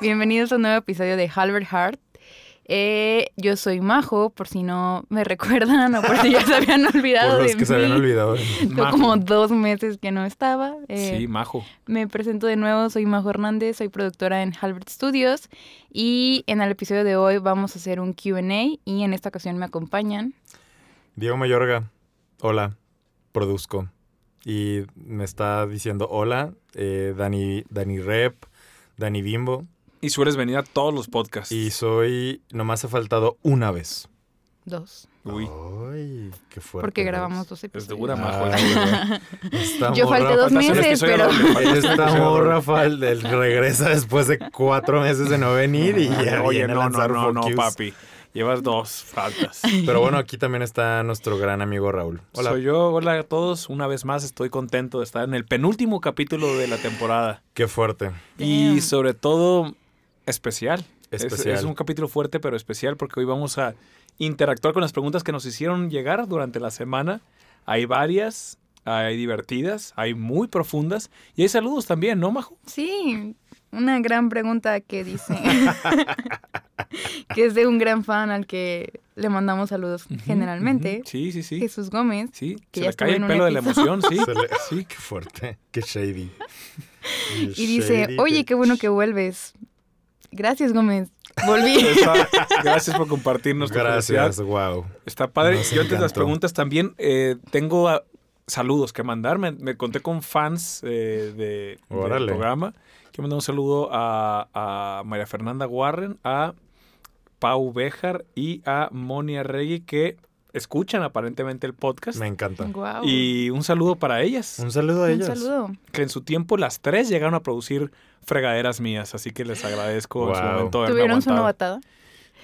Hart. Bienvenidos a un nuevo episodio de Halbert Heart. Eh, yo soy Majo, por si no me recuerdan o por si ya se habían olvidado Por los de que se habían mí. olvidado. Tengo Majo. como dos meses que no estaba. Eh, Sí, majo. Me presento de nuevo, soy Majo Hernández, soy productora en Halbert Studios y en el episodio de hoy vamos a hacer un Q&A y en esta ocasión me acompañan. Diego Mayorga, hola, produzco. Y me está diciendo hola, eh, Dani, Dani Rep, Dani Bimbo. Y sueles venir a todos los podcasts. Y soy, nomás ha faltado una vez. Dos, Uy, Ay, qué fuerte. porque grabamos dos es episodios. dura, majo. Ay, güey. Esta Yo falté dos falta- meses, pero... Esta morra fal- del- regresa después de cuatro meses de no venir y ya Oye, no, no, lanzar no, no, papi. Llevas dos faltas. Pero bueno, aquí también está nuestro gran amigo Raúl. Hola. Soy yo, hola a todos. Una vez más estoy contento de estar en el penúltimo capítulo de la temporada. Qué fuerte. Y Damn. sobre todo, especial. Es- Especial. Es, un capítulo fuerte, pero especial porque hoy vamos a interactuar con las preguntas que nos hicieron llegar durante la semana. Hay varias, hay divertidas, hay muy profundas y hay saludos también, ¿no, Majo? Sí, una gran pregunta que dice que es de un gran fan al que le mandamos saludos generalmente. Sí, sí, sí. Jesús Gómez. Sí, que se ya le cae el un pelo de la emoción, sí. Le- Sí. Qué fuerte. Qué shady. Y dice, oye, qué bueno que vuelves. Gracias, Gómez. Volví. Está- Gracias por compartirnos. Gracias, wow. Está padre. Nos Yo antes de las preguntas también eh, tengo ah, saludos que mandar. Me, me conté con fans eh, de, del programa. Quiero mandar un saludo a, a María Fernanda Warren, a Pau Bejar y a Monia Regui que escuchan aparentemente el podcast. Me encanta. Guau. Y un saludo para ellas, Un saludo a Un ellas. saludo. que en su tiempo las tres llegaron a producir fregaderas mías, así que les agradezco en su Wow. momento ¿Tuvieron su novatada?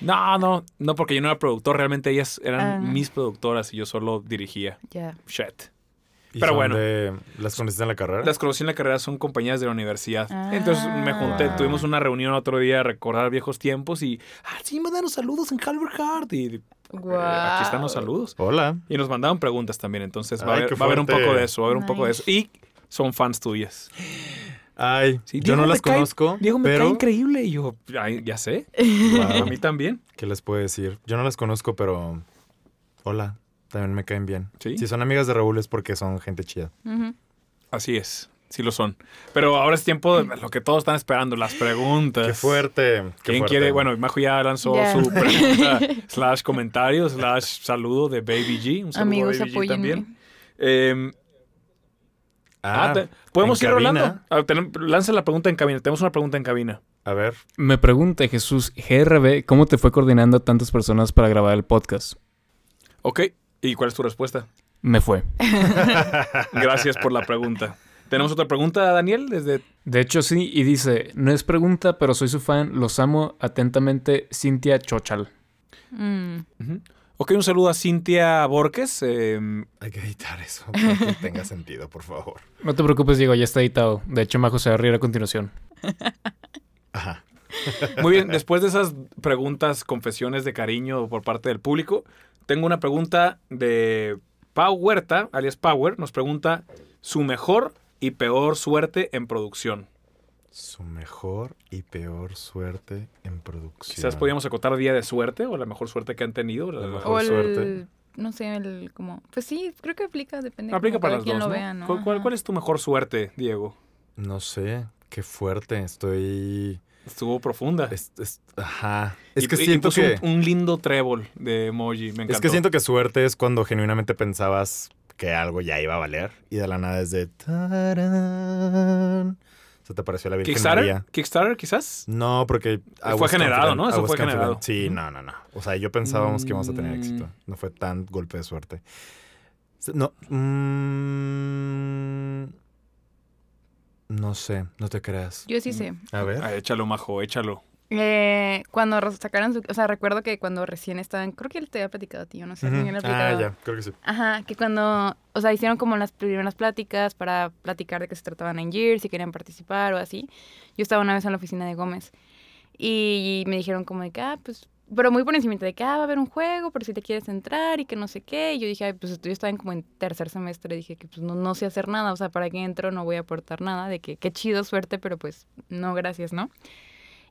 No, no, no, porque yo no era productor, realmente ellas eran Ah. mis productoras y yo solo dirigía. Ya. Shit. ¿Y Pero son bueno. de- ¿Las conociste en la carrera? Las conocí en la carrera, son compañeras de la universidad. Ah. Entonces me junté, Wow. tuvimos una reunión otro día a recordar viejos tiempos y, ah, sí, mandaron saludos en Calvert Heart. Y eh, Guau. aquí están los saludos. Hola. Y nos mandaban preguntas también, entonces va, a haber, va a haber un poco de eso, va a haber un poco de eso. Y son fans tuyas. Ay, Sí, yo no las cae- conozco, Diego me pero cae increíble y yo, ay, ya sé, a Wow, mí también. ¿qué les puedo decir? Yo no las conozco, pero hola, también me caen bien. Sí. Si son amigas de Raúl es porque son gente chida. Así es, sí lo son. Pero ahora es tiempo de lo que todos están esperando, las preguntas. Qué fuerte. Qué ¿Quién fuerte. quiere? Bueno, Majo ya lanzó su pregunta, slash comentario, slash saludo de Baby G. Un saludo Amigos, a Baby G también. Eh, ah, Ah, te- podemos ir rolando. cabina. Ah, lanza la pregunta en cabina. Tenemos una pregunta en cabina. A ver, Me pregunta Jesús GRB, ¿cómo te fue coordinando a tantas personas para grabar el podcast? Ok. ¿Y cuál es tu respuesta? Me fue. Gracias por la pregunta. Tenemos otra pregunta, Daniel, desde... De hecho, sí, y dice, no es pregunta, pero soy su fan, los amo atentamente, Cintia Chochal. Mm. Ok, un saludo a Cintia Borges. eh, hay que editar eso para que tenga sentido, por favor. No te preocupes, Diego, ya está editado. De hecho, Majo se va a reír a continuación. Ajá. Muy bien, después de esas preguntas, confesiones de cariño por parte del público, tengo una pregunta de Pau Huerta, alias Power, nos pregunta su mejor y peor suerte en producción. Su mejor y peor suerte en producción. Quizás podríamos acotar día de suerte o la mejor suerte que han tenido. la- mejor. O el, suerte. no sé, el como, pues sí, creo que aplica, depende. Aplica como para las quien dos, lo ¿no? vea, ¿no? ¿Cuál, cuál es tu mejor suerte, Diego? No sé, qué fuerte. Estoy. Estuvo profunda. es- es- ajá. Es Y- que siento que. Un, un lindo trébol de emoji, me encantó. Es que siento que suerte es cuando genuinamente pensabas que algo ya iba a valer y de la nada es de. tarán, Se te pareció la Virgen ¿Kickstarter? María. ¿Kickstarter quizás? No, porque. Fue generado, confident- ¿no? Eso fue confident. generado. Sí, no, no, no. O sea, yo pensábamos que íbamos a tener Mm. éxito. No fue tan golpe de suerte. No. mm, no sé, no te creas. Yo sí sé. A ver. Ah, échalo, majo, échalo. Eh, cuando sacaron su, o sea, recuerdo que cuando recién estaban, creo que él te había platicado a ti, yo no sé lo he Ah, platicado. ya, creo que sí. Ajá, que cuando, o sea, hicieron como las primeras pláticas para platicar de qué se trataban en Gear, si querían participar o así. Yo estaba una vez en la oficina de Gómez y me dijeron como de que, ah, pues pero muy por encima de que, ah, va a haber un juego, por si te quieres entrar y que no sé qué. Y yo dije, ay, pues yo estaba en como en tercer semestre, dije que pues no, no sé hacer nada, o sea, ¿para qué entro? No voy a aportar nada, de que qué chido, suerte, pero pues no, gracias, ¿no?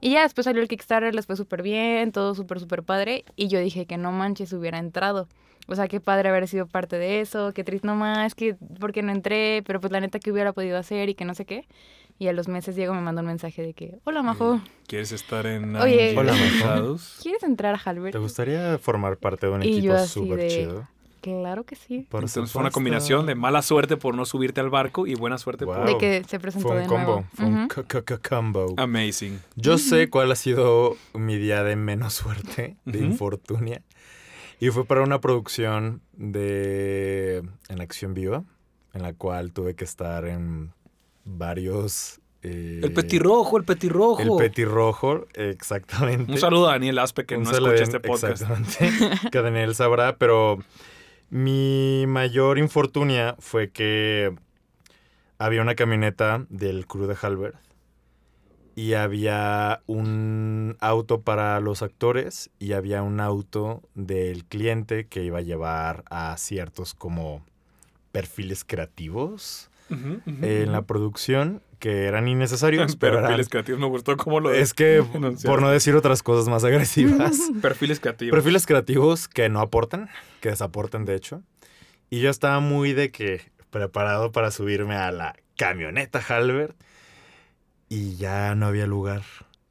Y ya después salió el Kickstarter, les fue súper bien, todo súper, súper padre. Y yo dije que no manches, hubiera entrado. O sea, qué padre haber sido parte de eso, qué triste nomás, que porque no entré, pero pues la neta que hubiera podido hacer y que no sé qué. Y a los meses Diego me mandó un mensaje de que, hola Majo, ¿Quieres estar en Oye. Hola, Majo. ¿quieres entrar a Halbert? ¿Te gustaría formar parte de un Y equipo súper chido? Claro que sí. Por Entonces fue una combinación de mala suerte por no subirte al barco y buena suerte Wow. por... De que se presentó Fue un de combo, nuevo. fue un combo. Amazing. Yo sé cuál ha sido mi día de menos suerte, de infortunia. Y fue para una producción de en acción viva, en la cual tuve que estar en varios... eh, El petirrojo, el petirrojo. El petirrojo, exactamente. Un saludo a Daniel Aspe que Un no escucha este podcast. Exactamente. que Daniel sabrá, pero mi mayor infortunia fue que había una camioneta del crew de Halbert y había un auto para los actores y había un auto del cliente que iba a llevar a ciertos como perfiles creativos En la producción que eran innecesarios, pero eran- Perfiles creativos, me gustó cómo lo es que, por no decir otras cosas más agresivas, Perfiles creativos. perfiles creativos que no aportan, que desaportan de hecho. Y yo estaba muy de que preparado para subirme a la camioneta Halbert y ya no había lugar.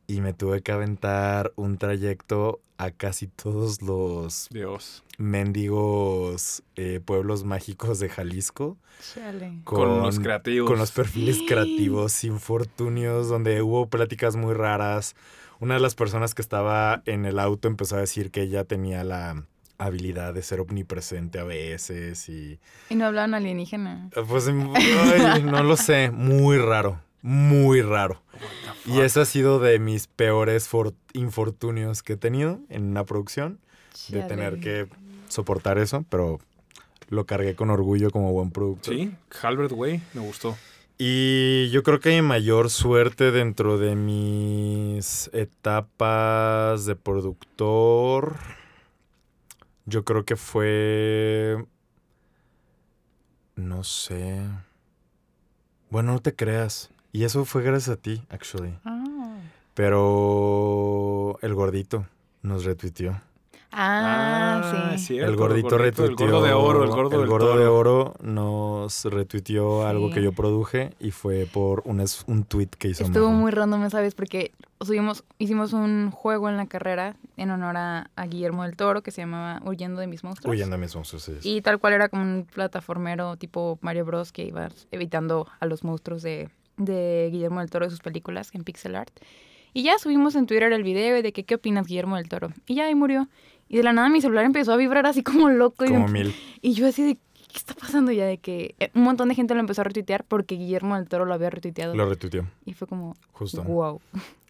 Y me tuve que aventar un trayecto a casi todos los Dios. mendigos eh, pueblos mágicos de Jalisco. Chale. Con, los creativos. Con los perfiles creativos, infortunios, donde hubo pláticas muy raras. Una de las personas que estaba en el auto empezó a decir que ella tenía la habilidad de ser omnipresente a veces y Y no hablaban alienígena. pues ay, no lo sé, muy raro, muy raro. Y ese ha sido de mis peores for- infortunios que he tenido en una producción, de tener que soportar eso, pero lo cargué con orgullo como buen productor. Sí, Halbert Way, me gustó. Y yo creo que mi mayor suerte dentro de mis etapas de productor, yo creo que fue, no sé, bueno, no te creas. Y eso fue gracias a ti, actually. Ah. Pero el gordito nos retuiteó. Ah, sí. cierto, el gordito, El retuiteó. gordo de oro, el gordo, del toro. de oro nos retuiteó algo que yo produje y fue por un, es- un tweet que hizo Estuvo Majo. muy random, ¿sabes? Porque subimos, hicimos un juego en la carrera en honor a, a Guillermo del Toro que se llamaba Huyendo de mis monstruos. Huyendo a mis monstruos. sí. Y tal cual era como un plataformero tipo Mario Bros. que iba evitando a los monstruos de, de Guillermo del Toro de sus películas en pixel art. Y ya subimos en Twitter el video de que qué opinas Guillermo del Toro. Y ya ahí murió. Y de la nada mi celular empezó a vibrar así como loco. y Como me- mil. Y yo así de, ¿qué está pasando ya? De que eh, un montón de gente lo empezó a retuitear porque Guillermo del Toro lo había retuiteado. Lo retuiteó, Y fue como, justo. wow.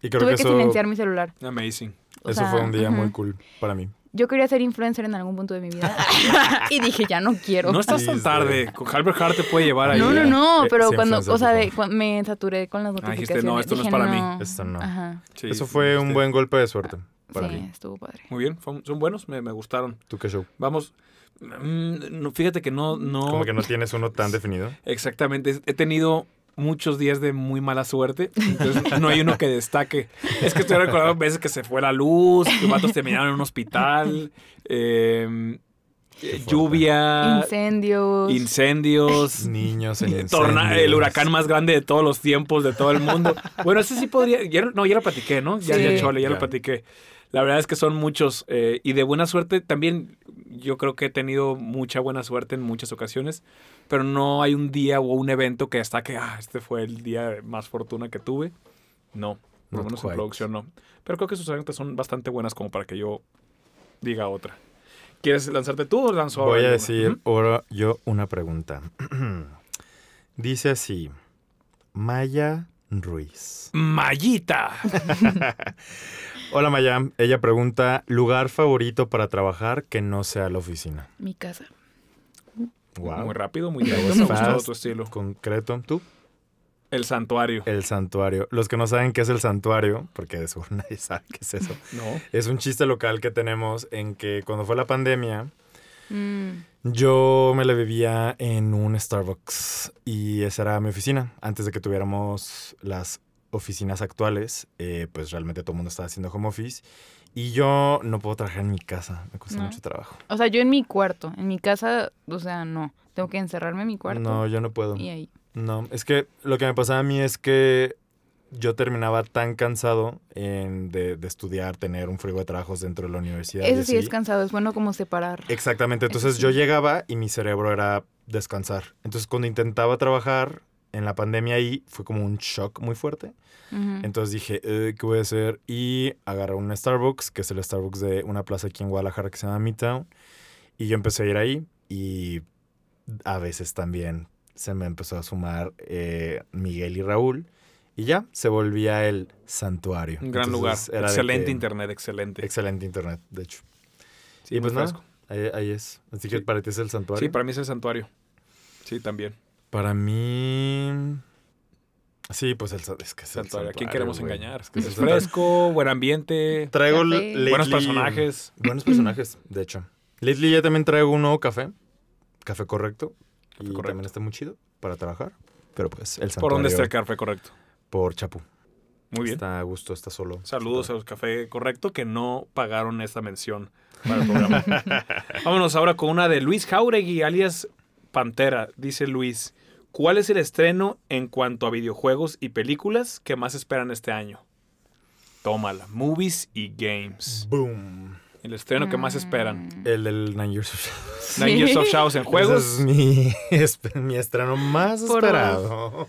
Y creo Tuve que que, eso, silenciar mi celular. Amazing. O eso sea, fue un día muy ujú. cool para mí. Yo quería ser influencer en algún punto de mi vida. y dije, ya no quiero. No estás tan tarde. Con Halbert Hart te puede llevar ahí. No, no, no, Eh, pero cuando, o sea, de, me saturé con las Ah, dijiste, notificaciones. no, esto no es para mí. Esto no. Ajá. Sí, eso sí, fue un buen golpe de suerte para sí, mí. estuvo padre. Muy bien, son buenos, me, me gustaron. ¿Tú qué show? Vamos. mm, no, fíjate que no, no. Como que no tienes uno tan definido. Exactamente. He tenido muchos días de muy mala suerte. Entonces no hay uno que destaque. Es que estoy recordando veces que se fue la luz, que vatos terminaron en un hospital, eh, fuerte. lluvia, Incendios. incendios. Niños en torna- el huracán más grande de todos los tiempos, de todo el mundo. Bueno, ese sí podría. ya- no, ya lo platiqué, ¿no? Ya, Sí. ya chole, ya, Ya. lo platiqué. La verdad es que son muchos. eh, y de buena suerte también. Yo creo que he tenido mucha buena suerte en muchas ocasiones. Pero no hay un día o un evento que destaque. Ah, este fue el día de más fortuna que tuve. No. Por lo menos en quite. producción no. Pero creo que sus anécdotas son bastante buenas como para que yo diga otra. ¿Quieres lanzarte tú o lanzo Voy a decir ahora yo una pregunta. Dice así: Maya Ruiz. Mallita. Hola Maya, ella pregunta: ¿lugar favorito para trabajar que no sea la oficina? Mi casa. Wow. Muy rápido, muy was Me gustó fast. tu estilo. Concreto, ¿tú? El santuario. El santuario. Los que no saben qué es el santuario, porque de seguro nadie sabe qué es eso, No. es un chiste local que tenemos en que cuando fue la pandemia, Mm. yo me la vivía en un Starbucks y esa era mi oficina. Antes de que tuviéramos las oficinas actuales, eh, pues realmente todo el mundo estaba haciendo home office. Y yo no puedo trabajar en mi casa, me cuesta No. mucho trabajo. O sea, yo en mi cuarto. En mi casa, o sea, no. Tengo que encerrarme en mi cuarto. No, yo no puedo. Y ahí. No, es que lo que me pasaba a mí es que yo terminaba tan cansado en- de, de estudiar, tener un frigo de trabajos dentro de la universidad. Eso sí es cansado. Es bueno como separar. Exactamente, entonces sí. yo llegaba y mi cerebro era descansar. Entonces cuando intentaba trabajar en la pandemia ahí fue como un shock muy fuerte. Entonces dije, "Eh, ¿qué voy a hacer? Y agarré un Starbucks, que es el Starbucks de una plaza aquí en Guadalajara que se llama Midtown. Y yo empecé a ir ahí y a veces también se me empezó a sumar eh, Miguel y Raúl. Y ya, se volvía el santuario. Un gran Entonces, lugar. Excelente que- internet, excelente. Excelente internet, de hecho. Sí, y pues nada, fresco. ahí, ahí es. Así que Sí. para ti es el santuario. Sí, para mí es el santuario. Sí, también. Para mí. Sí, pues el es que es el Santuario. ¿A quién queremos güey. engañar? Es que Es es el santuario. fresco, buen ambiente, Traigo lately- buenos personajes. Buenos personajes, de hecho. Lately ya también traigo un nuevo café. Café correcto. Café y correcto. también está muy chido para trabajar. Pero pues el santuario. ¿Por dónde está el café correcto? Por Chapu. Muy bien. Está a gusto, está solo. Saludos a los Café Correcto que no pagaron esta mención para el programa. Vámonos ahora con una de Luis Jauregui, alias Pantera. Dice Luis, ¿cuál es el estreno en cuanto a videojuegos y películas que más esperan este año? Tómala, movies y games. Boom. El estreno que más esperan. Mm. El del Nine Years of Shadows. Nine Years of Shadows en juegos. Ese es mi, mi estreno más Por esperado.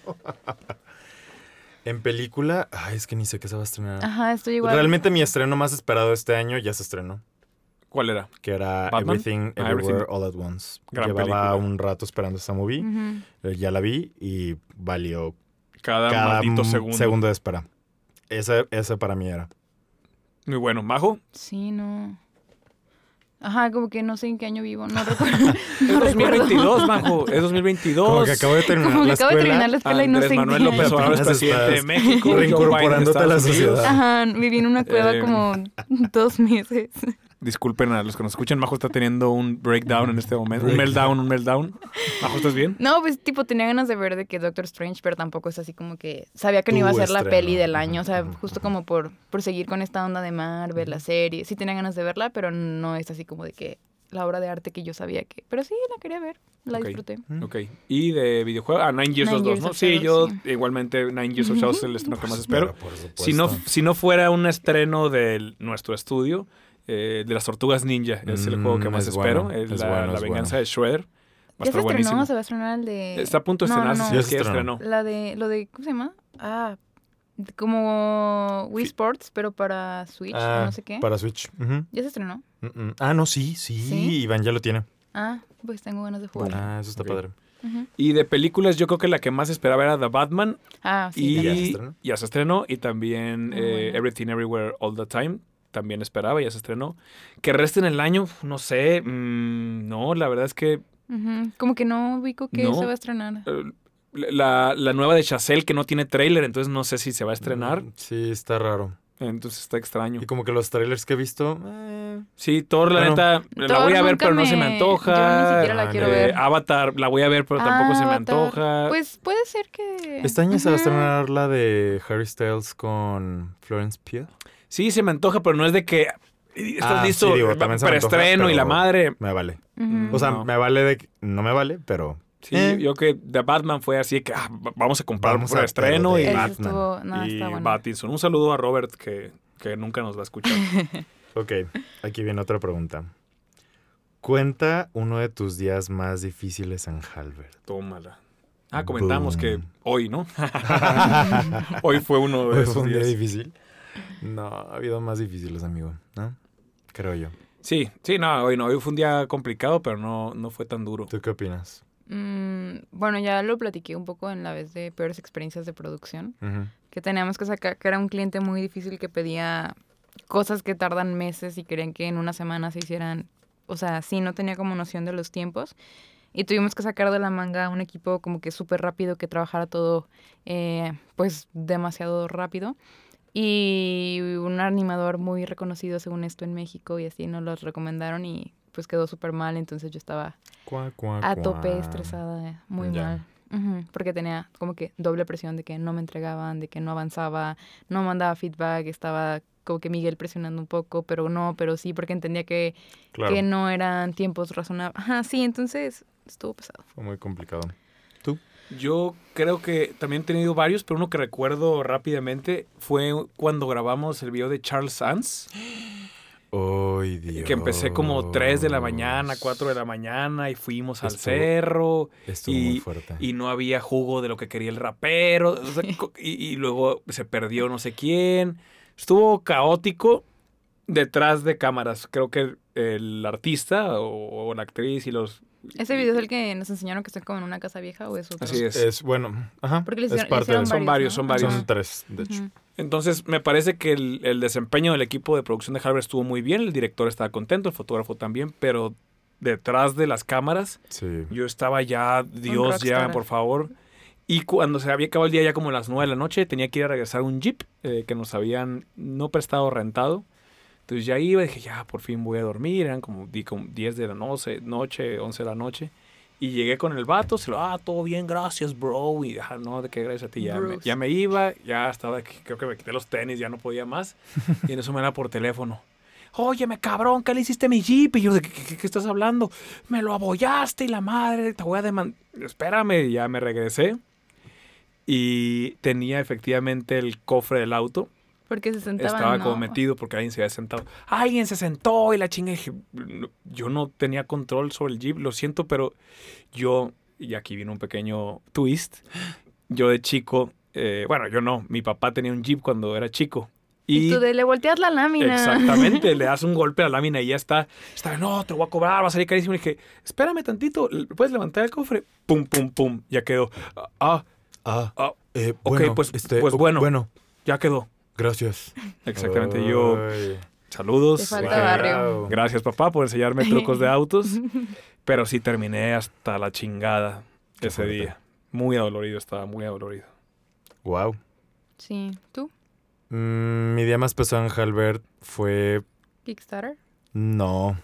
En película, ay, es que ni sé qué se va a estrenar. Ajá, estoy igual. Realmente mi estreno más esperado este año ya se estrenó, ¿Cuál era? que era ¿Batman? Everything Ah, Everywhere Everything. All at Once. Gran Llevaba película. un rato esperando esta movie, eh, ya la vi y valió Cada, cada maldito m- segundo. de espera. Ese, ese para mí era. Muy bueno. ¿Majo? Sí, no. Ajá, como que no sé en qué año vivo. No recuerdo. Es no recuerdo. 2022, Majo. Es 2022. Como que acabo de terminar Como que la acabo de escuela. terminar la escuela y no Andrés sé en Manuel qué López. Obrador es presidente de México. Reincorporándote a la sociedad. Ajá, viví en una cueva Eh, como dos meses. Disculpen a los que nos escuchan, Majo está teniendo un breakdown en este momento. Un meltdown, un meltdown. Majo, ¿estás bien? No, pues tipo tenía ganas de ver de que Doctor Strange, pero tampoco es así como que sabía que no iba a ser la peli del año, o sea, justo como por, por seguir con esta onda de Marvel, la serie. Sí tenía ganas de verla, pero no es así como de que la obra de arte que yo sabía que... Pero sí, la quería ver, la disfruté. Ok. ¿Y de videojuego? Ah, Nine Years Nine of Shadows, Years ¿no? of Sí, Shadows, yo sí. igualmente Nine Years of Shadows es el estreno que más espero. Pero, por supuesto. Si no, si no fuera un estreno de nuestro estudio, eh, de las Tortugas Ninja, es el Mm, juego que más es espero. bueno, es la, bueno, la es venganza bueno. de Shredder. Va a ¿Ya se estrenó? buenísimo. ¿Se va a estrenar el de...? Está a punto de No, no, estrenarse. no. si Ya es se estrenó. La de... Lo de... ¿Cómo se llama? Ah, como Wii. Sports, pero para Switch, Ah, no sé qué. Para Switch. Ujú. ¿Ya se estrenó? Mm, mm. Ah, no, sí, sí, ¿Sí? Iván ya lo tiene. Ah, pues tengo ganas de jugar. Ah, eso está Ok. padre. Ujú. Y de películas, yo creo que la que más esperaba era The Batman. Ah, sí. y ¿Ya se estrenó? ya se estrenó. Y también Muy eh. Everything Everywhere All the Time. También esperaba, ya se estrenó. Que resten el año, no sé. mm, no, la verdad es que Como que no ubico que No. se va a estrenar. eh, la, la nueva de Chazelle que no tiene tráiler, entonces no sé si se va a estrenar. Sí, está raro. Entonces está extraño. Y como que los trailers que he visto. eh, Sí, Thor, la Bueno. neta, la Thor voy a ver, pero no se me antoja. yo ni siquiera la Ah, quiero ver. Eh, Avatar, la voy a ver, pero tampoco Ah, se me Avatar. antoja. Pues puede ser que... Este año se va a estrenar la de Harry Styles con Florence Pugh. Sí, se me antoja, pero no es de que "Y, estás Ah, listo sí, digo, también se me antoja, preestreno y la madre. Me vale. O sea, No. me vale de que- No me vale, pero. Sí, Eh. yo que The Batman fue así que ah, va- vamos a comprar a estreno y, Batman. estuvo... No, y bueno. Un saludo a Robert que, que nunca nos va a escuchar. Ok, aquí viene otra pregunta. Cuenta uno de tus días más difíciles en Halbert. Tómala. Ah, comentamos que hoy, ¿no? hoy fue uno de ¿Fue esos un día días. difícil? No, ha habido más difíciles, amigo. ¿No? Creo yo. Sí, sí, no, hoy no. Hoy fue un día complicado, pero no, no fue tan duro. ¿Tú qué opinas? Mm, bueno, ya lo platiqué un poco en la vez de peores experiencias de producción. Ujú. Que teníamos que sacar, que era un cliente muy difícil que pedía cosas que tardan meses y querían que en una semana se hicieran. O sea, sí, no tenía como noción de los tiempos. Y tuvimos que sacar de la manga un equipo como que súper rápido que trabajara todo eh, pues demasiado rápido. Y un animador muy reconocido según esto en México y así nos los recomendaron y pues quedó súper mal. Entonces yo estaba Cuá, cuá, a tope, cuá. estresada, eh, muy Ya. mal. Porque tenía como que doble presión de que no me entregaban, de que no avanzaba, no mandaba feedback, estaba como que Miguel presionando un poco, pero no, pero sí, porque entendía que, Claro, que no eran tiempos razonables. Ajá, sí, entonces estuvo pesado. fue muy complicado. Yo creo que también he tenido varios, pero uno que recuerdo rápidamente fue cuando grabamos el video de Charles Sands, Ay, Dios. que empecé como 3 de la mañana, 4 de la mañana y fuimos al Estuvo- cerro Estuvo y- muy fuerte. y no había jugo de lo que quería el rapero o sea, y luego se perdió no sé quién. Estuvo caótico detrás de cámaras. Creo que el artista o, o la actriz y los... ¿Ese video es el que nos enseñaron que están como en una casa vieja o es otro? Así es. Es bueno, ajá. Porque le es hicieron- le parte hicieron de eso. Son varios, ¿no? son varios. Son tres, de hecho. Entonces, me parece que el, el desempeño del equipo de producción de Harvard estuvo muy bien, el director estaba contento, el fotógrafo también, pero detrás de las cámaras Sí. yo estaba ya, Dios, llame por favor. Y cuando se había acabado el día, ya como a las 9 de la noche, tenía que ir a regresar un jeep eh, que nos habían no prestado rentado. Entonces ya iba, dije, ya, por fin voy a dormir. Eran como, di- como 10 de la noche, noche, 11 de la noche. Y llegué con el vato, se lo, ah, todo bien, gracias, bro. Y, ah, no, de qué gracias a ti. Ya me, ya me iba, ya estaba, creo que me quité los tenis, ya no podía más. y en eso me era por teléfono. Óyeme, cabrón, ¿qué le hiciste a mi jeep? Y yo, ¿de qué, qué- qué estás hablando? Me lo abollaste y la madre, te voy a demandar. Espérame, y ya me regresé. Y tenía efectivamente el cofre del auto. Porque se sentaban, Estaba ¿no? como metido porque alguien se había sentado. Alguien se sentó y la chinga. y dije, "No, yo no tenía control sobre el jeep, lo siento, pero yo, y aquí viene un pequeño twist. Yo de chico, eh, bueno, yo no, mi papá tenía un jeep cuando era chico. Y, tú de le volteas la lámina. Exactamente, le das un golpe a la lámina y ya está. Está, no, te voy a cobrar, va a salir carísimo. Y dije, espérame tantito, ¿puedes levantar el cofre? Pum, pum, pum, ya quedó. Ah, Ah, ah, eh, Ok, bueno, pues- este, pues bueno. Bueno, ya quedó. Gracias. Exactamente, yo, saludos. Te falta barrio. Gracias, papá, por enseñarme trucos de autos. Pero sí terminé hasta la chingada Qué ese fuerte. día. Muy adolorido, estaba muy adolorido. Wow. Sí. ¿Tú? Mm, mi día más pesado en Halbert fue ¿Kickstarter? No.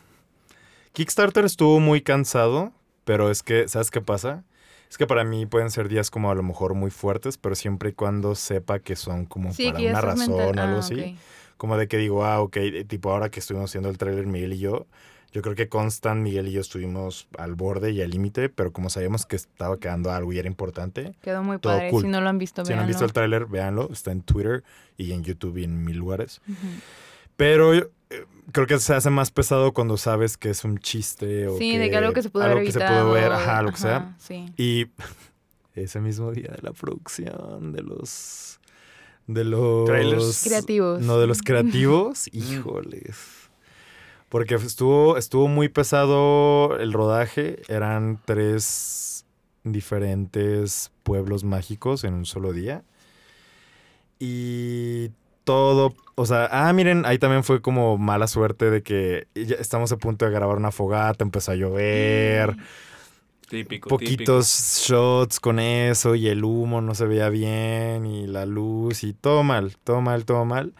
Kickstarter estuvo muy cansado, pero es que, ¿sabes qué pasa? Es que para mí pueden ser días como a lo mejor muy fuertes, pero siempre y cuando sepa que son como Sí, para una razón mental. o algo Ah, así. Como de que digo, ah, ok, eh, tipo ahora que estuvimos haciendo el trailer Miguel y yo, yo creo que Constant, Miguel y yo estuvimos al borde y al límite, pero como sabíamos que estaba quedando algo y era importante, Quedó muy Todo padre. cool. Si no lo han visto, si no han visto el véanlo. tráiler, véanlo, está en Twitter y en YouTube y en mil lugares. Pero creo que se hace más pesado cuando sabes que es un chiste o Sí, de que algo que se pudo haber algo que se pudo ver, ajá, lo que sea. Sí. Y ese mismo día de la producción de los de los Trailers. Creativos. No, de los creativos, híjoles. Porque estuvo estuvo muy pesado el rodaje, eran tres diferentes pueblos mágicos en un solo día. Y todo, o sea, ah, miren, ahí también fue como mala suerte de que ya estamos a punto de grabar una fogata, empezó a llover, Típico, poquitos shots con eso y el humo no se veía bien y la luz y todo mal, todo mal, todo mal.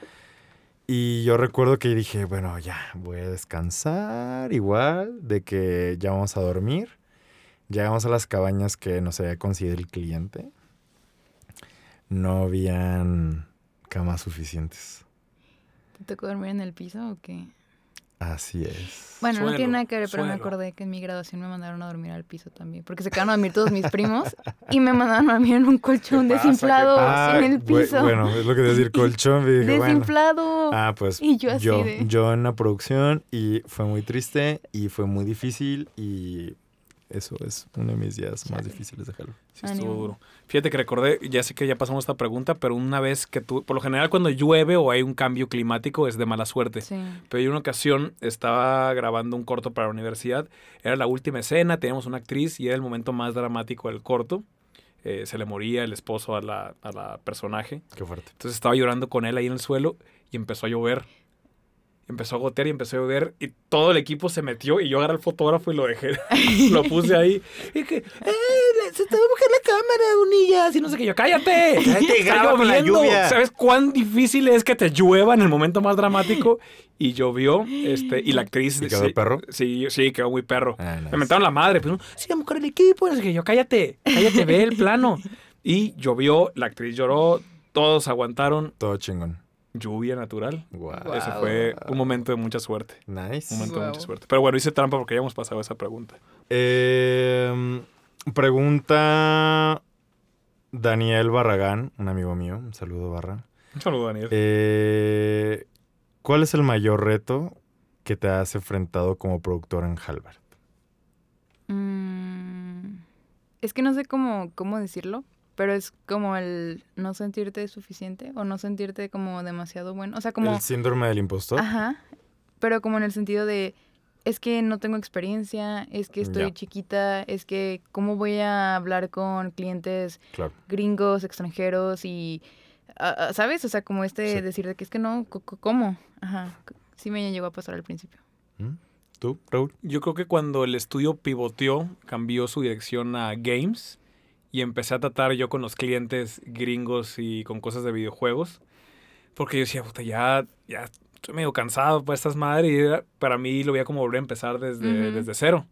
Y yo recuerdo que dije, bueno, ya, voy a descansar igual, de que ya vamos a dormir. Llegamos a las cabañas que nos había conseguido el cliente. No habían camas suficientes. ¿Te tocó dormir en el piso o qué? Así es. Bueno, no tiene nada que ver, pero me acordé que en mi graduación me mandaron a dormir al piso también. Porque se quedaron a dormir todos mis primos y me mandaron a dormir en un colchón desinflado Ah, en el piso. Bueno, es lo que decir, colchón. y dije, bueno. desinflado. Ah, pues Y yo así yo, de- yo en la producción y fue muy triste y fue muy difícil y eso es uno de mis días más difíciles de Halo. Sí, estuvo Ánimo. duro. Fíjate que recordé, ya sé que ya pasamos esta pregunta, pero una vez que tú, por lo general cuando llueve o hay un cambio climático es de mala suerte. Sí. Pero yo en una ocasión estaba grabando un corto para la universidad, era la última escena, teníamos una actriz y era el momento más dramático del corto. Eh, se le moría el esposo a la, a la personaje. Qué fuerte. Entonces estaba llorando con él ahí en el suelo y empezó a llover. Empezó a gotear y empezó a llover y todo el equipo se metió y yo agarré el fotógrafo y lo dejé, lo puse ahí. Y que, ¡eh! Se te va a mojar la cámara, unillas. Y no sé qué. Yo, ¡cállate! Cállate, Está graba con la lloviendo". lluvia. ¿Sabes cuán difícil es que te llueva en el momento más dramático? Y llovió, este, y la actriz... ¿Y quedó sí, perro? Sí, sí, quedó muy perro. Ah, nice. Me mentaron la madre, pues, sí, vamos con el equipo. No sé qué. Yo, cállate, cállate, ve el plano. Y llovió, la actriz lloró, todos aguantaron. Todo chingón. Lluvia natural. Wow. Ese fue un momento de mucha suerte. Nice. Un momento de mucha suerte. Pero bueno, hice trampa porque ya hemos pasado esa pregunta. Eh, pregunta Daniel Barragán, un amigo mío. Un saludo, Barra. Un saludo, Daniel. Eh, ¿Cuál es el mayor reto que te has enfrentado como productor en Halbert? Mm, es que no sé cómo, cómo decirlo, pero es como el no sentirte suficiente o no sentirte como demasiado bueno. O sea, como... ¿El síndrome del impostor? Ajá. Pero como en el sentido de, es que no tengo experiencia, es que estoy chiquita, es que cómo voy a hablar con clientes Claro. gringos, extranjeros y, ah, ah, ¿sabes? O sea, como este Sí. decir de que es que no, ¿cómo? Ajá. Sí me llegó a pasar al principio. ¿Mm? ¿Tú, Raúl? Yo creo que cuando el estudio pivoteó, cambió su dirección a games y empecé a tratar yo con los clientes gringos y con cosas de videojuegos. Porque yo decía, puta, ya, ya estoy medio cansado por estas madres. Y era- para mí lo veía como volver a empezar desde, Ujú. desde cero.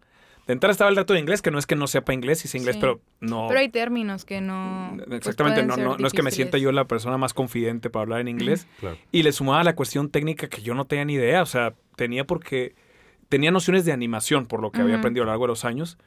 De entrada estaba el reto de inglés, que no es que no sepa inglés, sí sé inglés, Sí. pero no... Pero hay términos que no... pues, Exactamente, pueden no, no, no es que me sienta yo la persona más confidente para hablar en inglés. Claro. Y le sumaba la cuestión técnica que yo no tenía ni idea. O sea, tenía porque. Tenía nociones de animación, por lo que había Ujú. aprendido a lo largo de los años.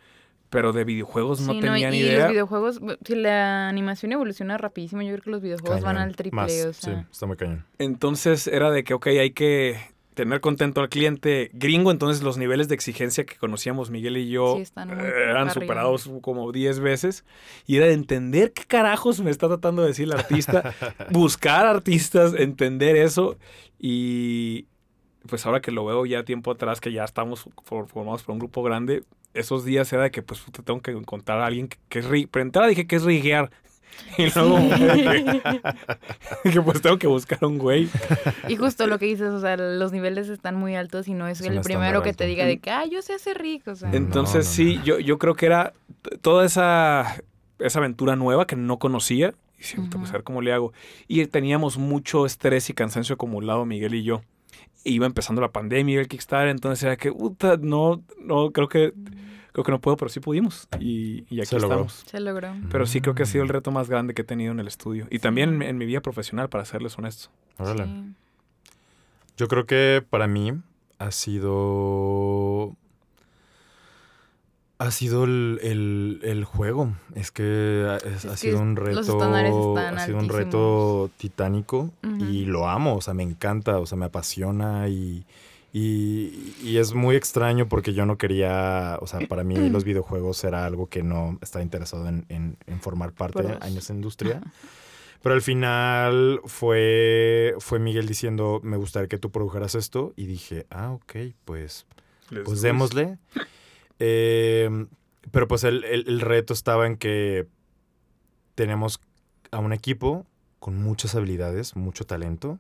Pero de videojuegos no Sí, tenía y, ni y idea. los videojuegos, si la animación evoluciona rapidísimo, yo creo que los videojuegos van al triple, Más, o sea. Sí, está muy cañón. Entonces era de que, ok, hay que tener contento al cliente gringo. Entonces los niveles de exigencia que conocíamos Miguel y yo Sí, están muy eh, eran arriba. superados como 10 veces. Y era de entender qué carajos me está tratando de decir el artista. buscar artistas, entender eso. Y pues ahora que lo veo ya tiempo atrás, que ya estamos for- formados por un grupo grande, esos días era de que pues puta, tengo que encontrar a alguien que, que es ri- Pero entrada dije que es riguear. Y luego que pues tengo que buscar a un güey. Y justo lo que dices, o sea, los niveles están muy altos y no es, Es el primero que te diga de que, ah, yo sé hacer rico, o sea. En- Entonces no, no. sí, yo, yo creo que era toda esa, esa aventura nueva que no conocía. Y decía, "Puta, pues a ver cómo le hago. Y teníamos mucho estrés y cansancio acumulado, Miguel y yo. Iba empezando la pandemia y el Kickstarter, entonces era que, puta, no, no, creo que, creo que no puedo, pero sí pudimos. Y, y aquí Se logró. estamos. Se logró. Pero sí creo que ha sido el Mm. reto más grande que he tenido en el estudio. Y también en, en mi vida profesional, para serles honestos. Órale. Sí. Yo creo que para mí ha sido. Ha sido el, el- el juego. Es que ha, es- Es ha que sido un los reto. estándares están ha sido un reto titánico. Y lo amo. O sea, me encanta. O sea, me apasiona. Y, y, y es muy extraño porque yo no quería. O sea, para mí los videojuegos era algo que no estaba interesado en, en- en formar parte Por de años de industria. Pero al final fue, fue Miguel diciendo, me gustaría que tú produjeras esto. Y dije, ah, ok, pues, Les pues démosle. Eh, pero pues el, el- el reto estaba en que tenemos a un equipo con muchas habilidades, mucho talento,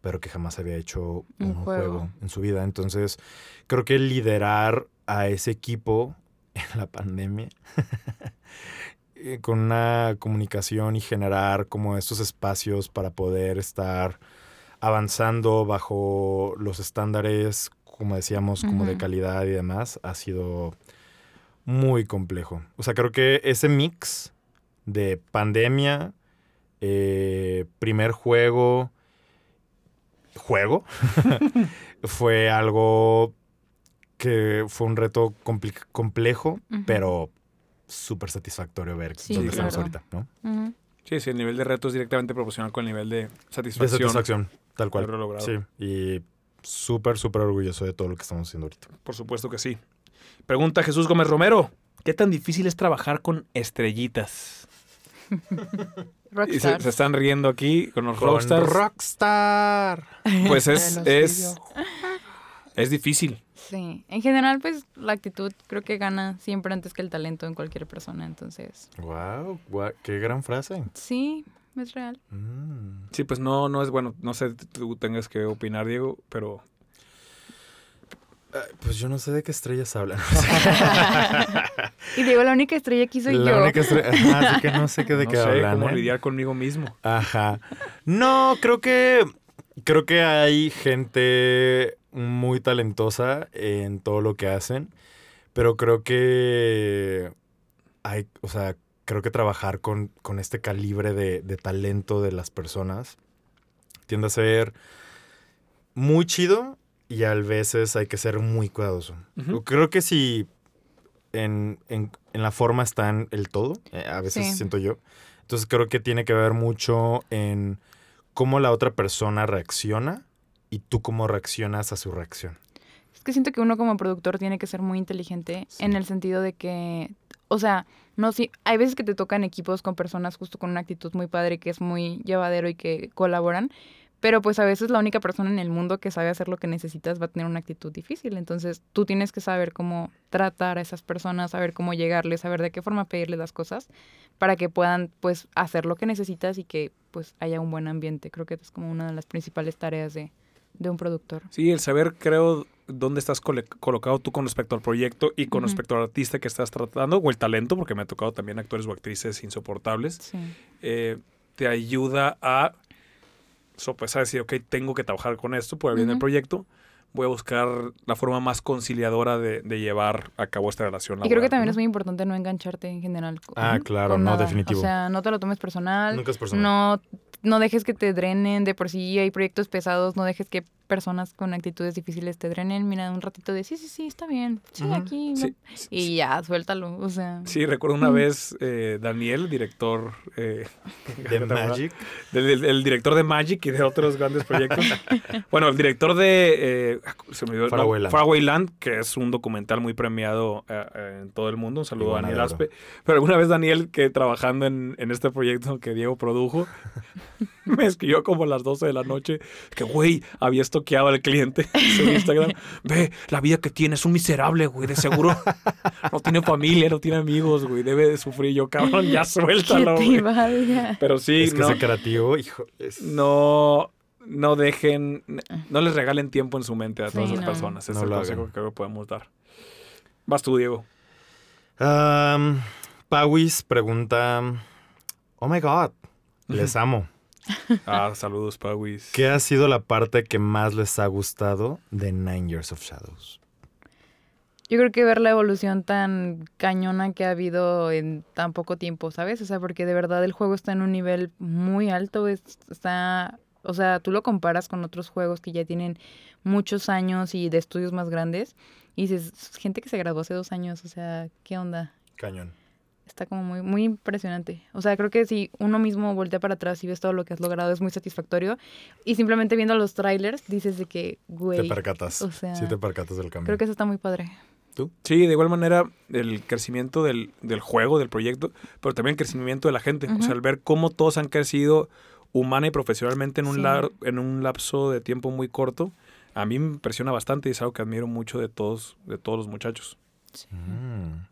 pero que jamás había hecho un, Un juego. juego. en su vida. Entonces, creo que liderar a ese equipo en la pandemia eh, con una comunicación y generar como estos espacios para poder estar avanzando bajo los estándares, como decíamos, como de calidad y demás, ha sido muy complejo. O sea, creo que ese mix de pandemia, eh, primer juego, juego, fue algo que fue un reto complejo, pero súper satisfactorio ver Sí, dónde estamos ahorita. Sí, sí, el nivel de reto es directamente proporcional con el nivel de De satisfacción. satisfacción, tal cual. logrado. Sí, y súper, súper orgulloso de todo lo que estamos haciendo ahorita. Por supuesto que sí. Pregunta Jesús Gómez Romero. ¿Qué tan difícil es trabajar con estrellitas? Y se, están riendo aquí con los rockstars. Rockstar. pues es, es, es difícil. Sí. En general, pues, la actitud creo que gana siempre antes que el talento en cualquier persona, entonces... Wow, qué gran frase. Sí, es real. Mm. Sí, pues no, no es bueno. No sé, tú tengas que opinar, Diego, pero Pues yo no sé de qué estrellas hablan. y digo, la única estrella que soy la yo. Única estrella... Ajá, así que no sé qué de no qué sé hablan. cómo ¿eh? lidiar conmigo mismo. Ajá. No, creo que creo que hay gente muy talentosa en todo lo que hacen, pero creo que hay, o sea, creo que trabajar con, con este calibre de, de talento de las personas tiende a ser muy chido y a veces hay que ser muy cuidadoso. Creo que si en, en- en la forma está en el todo, eh, a veces Sí. siento yo. Entonces creo que tiene que ver mucho en cómo la otra persona reacciona y tú cómo reaccionas a su reacción. Es que siento que uno como productor tiene que ser muy inteligente Sí. en el sentido de que, o sea, no si hay veces que te tocan equipos con personas justo con una actitud muy padre que es muy llevadero y que colaboran, pero pues a veces la única persona en el mundo que sabe hacer lo que necesitas va a tener una actitud difícil, entonces tú tienes que saber cómo tratar a esas personas, saber cómo llegarles, saber de qué forma pedirles las cosas para que puedan pues hacer lo que necesitas y que pues haya un buen ambiente. Creo que es como una de las principales tareas de, de un productor. Sí, el saber, creo, dónde estás colocado tú con respecto al proyecto y con respecto al artista que estás tratando, o el talento, porque me ha tocado también actores o actrices insoportables, Sí. eh, te ayuda a sopesar, decir, ok, tengo que trabajar con esto por el bien del Ujú. proyecto. Voy a buscar la forma más conciliadora de, de llevar a cabo esta relación. Y creo que laboral, también ¿no? es muy importante no engancharte en general. con- Ah, claro, con no, nada. definitivo. O sea, no te lo tomes personal. Nunca es personal. No, no dejes que te drenen de por sí. Hay proyectos pesados. No dejes que personas con actitudes difíciles te drenen. Mira, un ratito de sí, sí, sí, está bien. Sí, aquí. no". Sí, Y ya, suéltalo. O sea. sí, recuerdo una vez eh, Daniel, director eh, De Magic. del, del- el director de Magic y de otros grandes proyectos. bueno, el director de eh, se me olvidó, no, Faraway Land. Faraway Land, que es un documental muy premiado eh, eh, en todo el mundo. Un saludo a Daniel. Aspe. Pero alguna vez Daniel, que trabajando en, en este proyecto que Diego produjo, me escribió como a las 12 de la noche que, güey, había estoqueado al cliente en su Instagram. Ve, la vida que tiene es un miserable, güey, de seguro. No tiene familia, no tiene amigos, güey, debe de sufrir. Yo, cabrón, ya suéltalo, güey. Pero sí, es que no, ese creativo, hijo. es- no, no dejen, no les regalen tiempo en su mente a todas Sí, esas no. personas. Es No el consejo hagan. que creo que podemos dar. Vas tú, Diego. Am, Pawis pregunta: Oh my god, les amo. Ah, saludos, Pauis. ¿Qué ha sido la parte que más les ha gustado de Nine Years of Shadows? Yo creo que ver la evolución tan cañona que ha habido en tan poco tiempo, ¿sabes? O sea, porque de verdad el juego está en un nivel muy alto. es- está, o sea, tú lo comparas con otros juegos que ya tienen muchos años y de estudios más grandes. Y dices, gente que se graduó hace dos años, o sea, ¿qué onda? Cañón. Está como muy, muy impresionante. O sea, creo que si uno mismo voltea para atrás y ves todo lo que has logrado, es muy satisfactorio. Y simplemente viendo los trailers, dices de que, güey, Te percatas. o sea, sí, te percatas del cambio. creo que eso está muy padre. Sí, de igual manera, el crecimiento del, del juego, del proyecto, pero también el crecimiento de la gente. O sea, el ver cómo todos han crecido humana y profesionalmente en un, Sí. lar- en un lapso de tiempo muy corto, a mí me impresiona bastante y es algo que admiro mucho de todos, de todos los muchachos. Mm.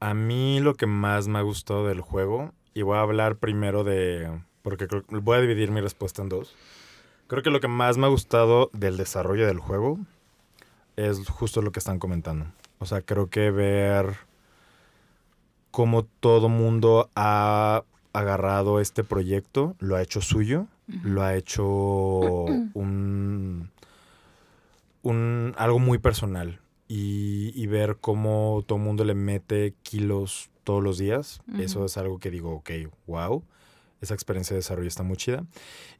A mí lo que más me ha gustado del juego, y voy a hablar primero de. Porque creo- voy a dividir mi respuesta en dos. Creo que lo que más me ha gustado del desarrollo del juego es justo lo que están comentando. O sea, creo que ver cómo todo mundo ha agarrado este proyecto, lo ha hecho suyo, lo ha hecho un, un algo muy personal y, y ver cómo todo el mundo le mete kilos todos los días, eso Ujú. es algo que digo, ok, wow, esa experiencia de desarrollo está muy chida.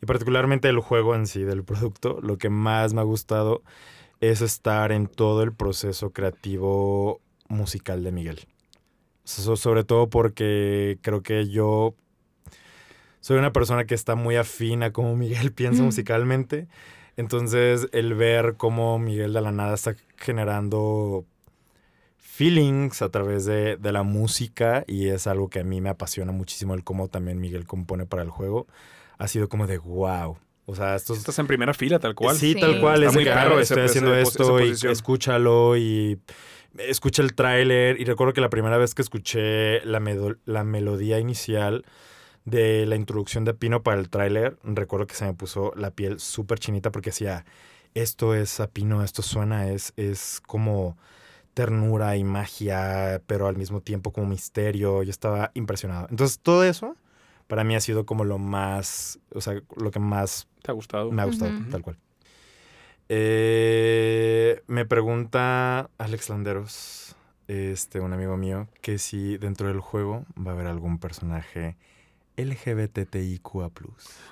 Y particularmente el juego en sí, del producto, lo que más me ha gustado es estar en todo el proceso creativo musical de Miguel. So- sobre todo porque creo que yo soy una persona que está muy afín a cómo Miguel piensa Mm. musicalmente. Entonces, el ver cómo Miguel de la nada está generando feelings a través de, de la música y es algo que a mí me apasiona muchísimo el cómo también Miguel compone para el juego, ha sido como de wow. O sea, estos... Estás en primera fila, tal cual. Sí, Sí. tal cual. Está es muy perro ah, estoy ese- haciendo esto y escúchalo y escucha el tráiler. Y recuerdo que la primera vez que escuché la, la melodía inicial de la introducción de Pino para el tráiler, recuerdo que se me puso la piel súper chinita porque decía, esto es sapino, esto suena, es, es como ternura y magia, pero al mismo tiempo como misterio. Yo estaba impresionado. Entonces, todo eso para mí ha sido como lo más, o sea, lo que más ¿Te ha gustado? me ha gustado, tal cual. Eh, me pregunta Alex Landeros, este, un amigo mío, que si dentro del juego va a haber algún personaje LGBTIQA+.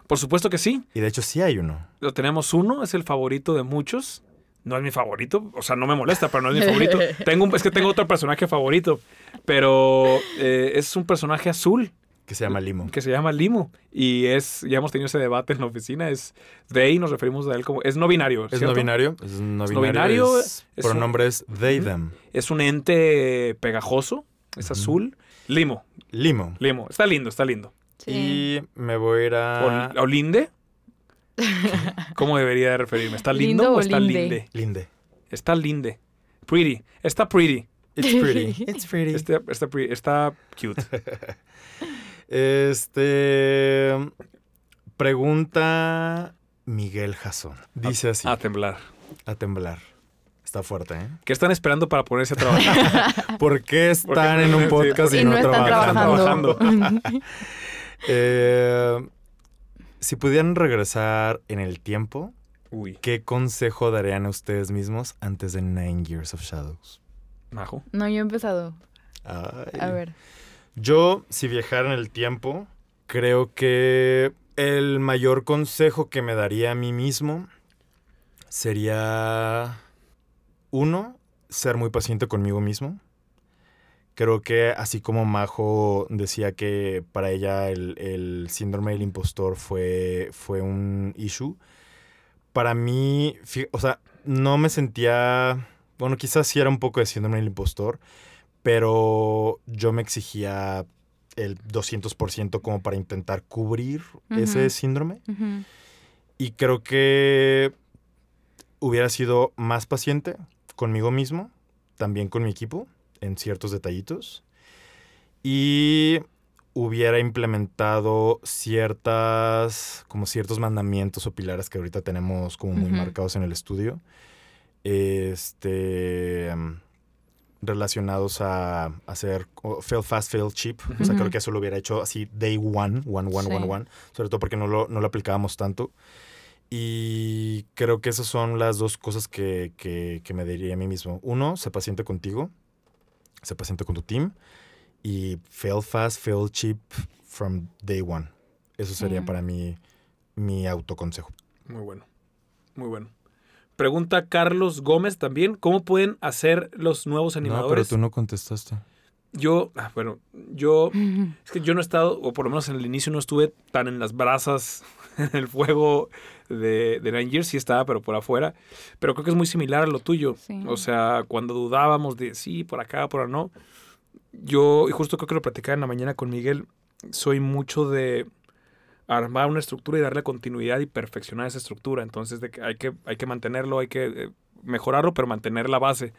Por supuesto que sí. Y de hecho sí hay uno. Lo tenemos uno, es el favorito de muchos. No es mi favorito, o sea, no me molesta, pero no es mi favorito. tengo un- es que tengo otro personaje favorito, pero eh, es un personaje azul Que se llama Limo. que se llama Limo y es ya hemos tenido ese debate en la oficina, es de ahí nos referimos a él como es no binario, ¿Es no binario? Es no no binario. binario, es- es un- pronombres they, them. Es un ente pegajoso, es azul, Limo, Limo. Limo, está lindo, está lindo. Sí. Y me voy a ir a... O, linde. ¿Cómo debería de referirme? ¿Está lindo, ¿Lindo o o está linde? linde? Linde. Está linde. Pretty. Está pretty. It's pretty. It's pretty. Está, está, pretty. está cute. Este. Pregunta Miguel Jason. Dice así: A temblar. a temblar. Está fuerte, ¿eh? ¿Qué están esperando para ponerse a trabajar? ¿Por qué están en un podcast y, y no, no están trabajan? trabajando. Eh, si pudieran regresar en el tiempo, Uy, ¿qué consejo darían a ustedes mismos antes de Nine Years of Shadows? majo. no, yo he empezado. Ay. A ver. Yo, si viajara en el tiempo, creo que el mayor consejo que me daría a mí mismo sería, uno, ser muy paciente conmigo mismo. Creo que así como Majo decía que para ella el, el síndrome del impostor fue, fue un issue, para mí, o sea, no me sentía, bueno, quizás sí era un poco de síndrome del impostor, pero yo me exigía el 200% como para intentar cubrir ese Ujú. síndrome. Ujú. Y creo que hubiera sido más paciente conmigo mismo, también con mi equipo, en ciertos detallitos. Y hubiera implementado ciertas, como ciertos mandamientos o pilares que ahorita tenemos como muy marcados en el estudio. Este relacionados a hacer fail fast, fail cheap. O sea, creo que eso lo hubiera hecho así day one, one, one, Sí. one, one. Sobre todo porque no lo, no lo aplicábamos tanto. Y creo que esas son las dos cosas que, que, que me diría a mí mismo. Uno, sé paciente contigo, sé paciente con tu team. Y fail fast, fail cheap from day one. Eso sería Sí. para mí mi autoconsejo. Muy bueno. Muy bueno. Pregunta Carlos Gómez también. ¿Cómo pueden hacer los nuevos No, pero animadores? tú no contestaste. Yo, ah, bueno, yo Es que yo no he estado, o por lo menos en el inicio no estuve tan en las brasas, en el fuego de, de Nine Years, sí estaba, pero por afuera. Pero creo que es muy similar a lo tuyo. Sí. O sea, cuando dudábamos de sí, por acá, por no. Yo, y justo creo que lo platicaba en la mañana con Miguel, soy mucho de armar una estructura y darle continuidad y perfeccionar esa estructura. Entonces, de que hay que, hay que mantenerlo, hay que eh, mejorarlo, pero mantener la base.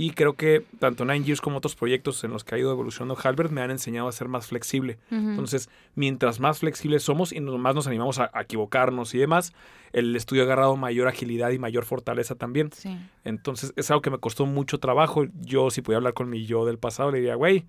Y creo que tanto Nine Years como otros proyectos en los que ha ido evolucionando Halbert me han enseñado a ser más flexible. Entonces, mientras más flexibles somos y más nos animamos a, a equivocarnos y demás, el estudio ha agarrado mayor agilidad y mayor fortaleza también. Sí. Entonces, es algo que me costó mucho trabajo. Yo, si pudiera hablar con mi yo del pasado, le diría, güey,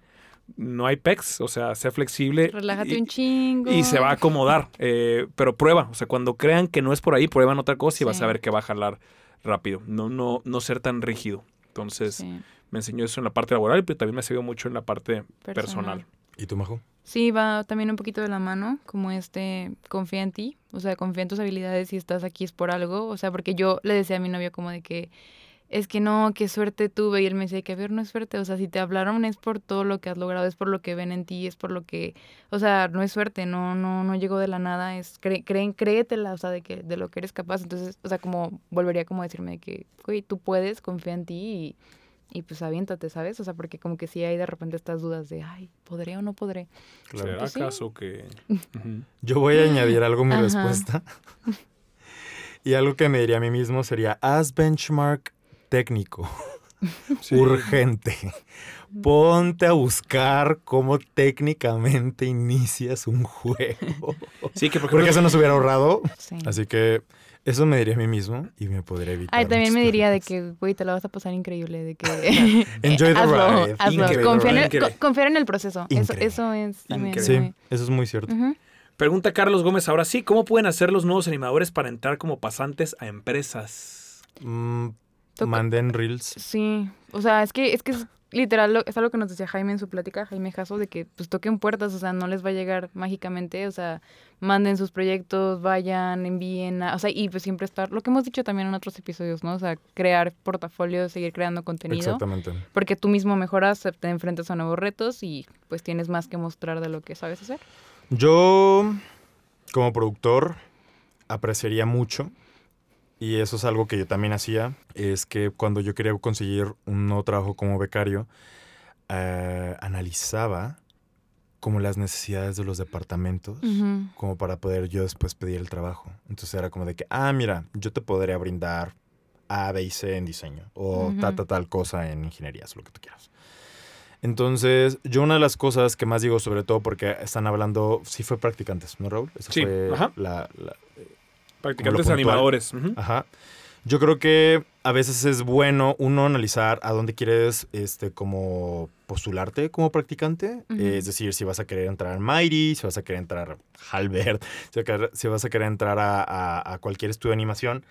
no hay pecs, o sea, sé flexible. Relájate y- un chingo. y se va a acomodar, eh, pero prueba, o sea, cuando crean que no es por ahí, prueban otra cosa y vas a ver que va a jalar rápido, no, no, no ser tan rígido. Entonces, Sí, me enseñó eso en la parte laboral, pero también me sirvió mucho en la parte personal. ¿Y tú, Majo? Sí, va también un poquito de la mano, como este, confía en ti, o sea, confía en tus habilidades, si estás aquí es por algo, o sea, porque yo le decía a mi novio como de que, es que no, qué suerte tuve, y él me decía que a ver, no es suerte, o sea, si te hablaron es por todo lo que has logrado, es por lo que ven en ti, es por lo que, o sea, no es suerte, no, no, no llegó de la nada, es, cree, creen, créetela, o sea, de que, de lo que eres capaz, entonces, o sea, como, volvería como a decirme de que, güey, tú puedes, confía en ti y... Y pues aviéntate, ¿sabes? O sea, porque como que sí hay de repente estas dudas de, ay, ¿podré o no podré? ¿Será Pues sí. acaso que...? Yo voy a añadir algo a mi Ajá. respuesta. y algo que me diría a mí mismo sería, haz benchmark técnico, Sí. urgente. Ponte a buscar cómo técnicamente inicias un juego. Sí, que por Creo que ejemplo, eso nos hubiera ahorrado. Sí. Así que Eso me diría a mí mismo y me podría evitar. Ay, también me diría de que, güey, te la vas a pasar increíble, de que... Enjoy the hazlo, ride. hazlo. Confiar, en, confiar el proceso. Eso, es también Increíble. muy- Sí, eso es muy cierto. Pregunta Carlos Gómez ahora sí, ¿cómo pueden hacer los nuevos animadores para entrar como pasantes a empresas? Mm, Manden reels. Sí, o sea, es que es que es literal, lo- es algo que nos decía Jaime en su plática, Jaime Jasso, de que pues toquen puertas, o sea, no les va a llegar mágicamente, o sea, manden sus proyectos, vayan, envíen, a- o sea, y pues siempre estar, lo que hemos dicho también en otros episodios, ¿no? O sea, crear portafolios, seguir creando contenido, Exactamente. porque tú mismo mejoras, te enfrentas a nuevos retos y pues tienes más que mostrar de lo que sabes hacer. Yo, como productor, apreciaría mucho, y eso es algo que yo también hacía, es que cuando yo quería conseguir un nuevo trabajo como becario, eh, analizaba como las necesidades de los departamentos. Como para poder yo después pedir el trabajo. Entonces era como de que, ah, mira, yo te podría brindar A, B y C en diseño o Ujú. ta, tal cosa en ingenierías, lo que tú quieras. Entonces, yo una de las cosas que más digo, sobre todo porque están hablando, sí fue practicantes, ¿no, Raúl? Esa Sí, fue ajá. la- la, Practicantes animadores. Ajá. Yo creo que a veces es bueno uno analizar a dónde quieres este como postularte como practicante. Es decir, si vas a querer entrar al Mighty, si vas a querer entrar a Halbert, si, vas a querer- si vas a querer entrar a, a- a cualquier estudio de animación.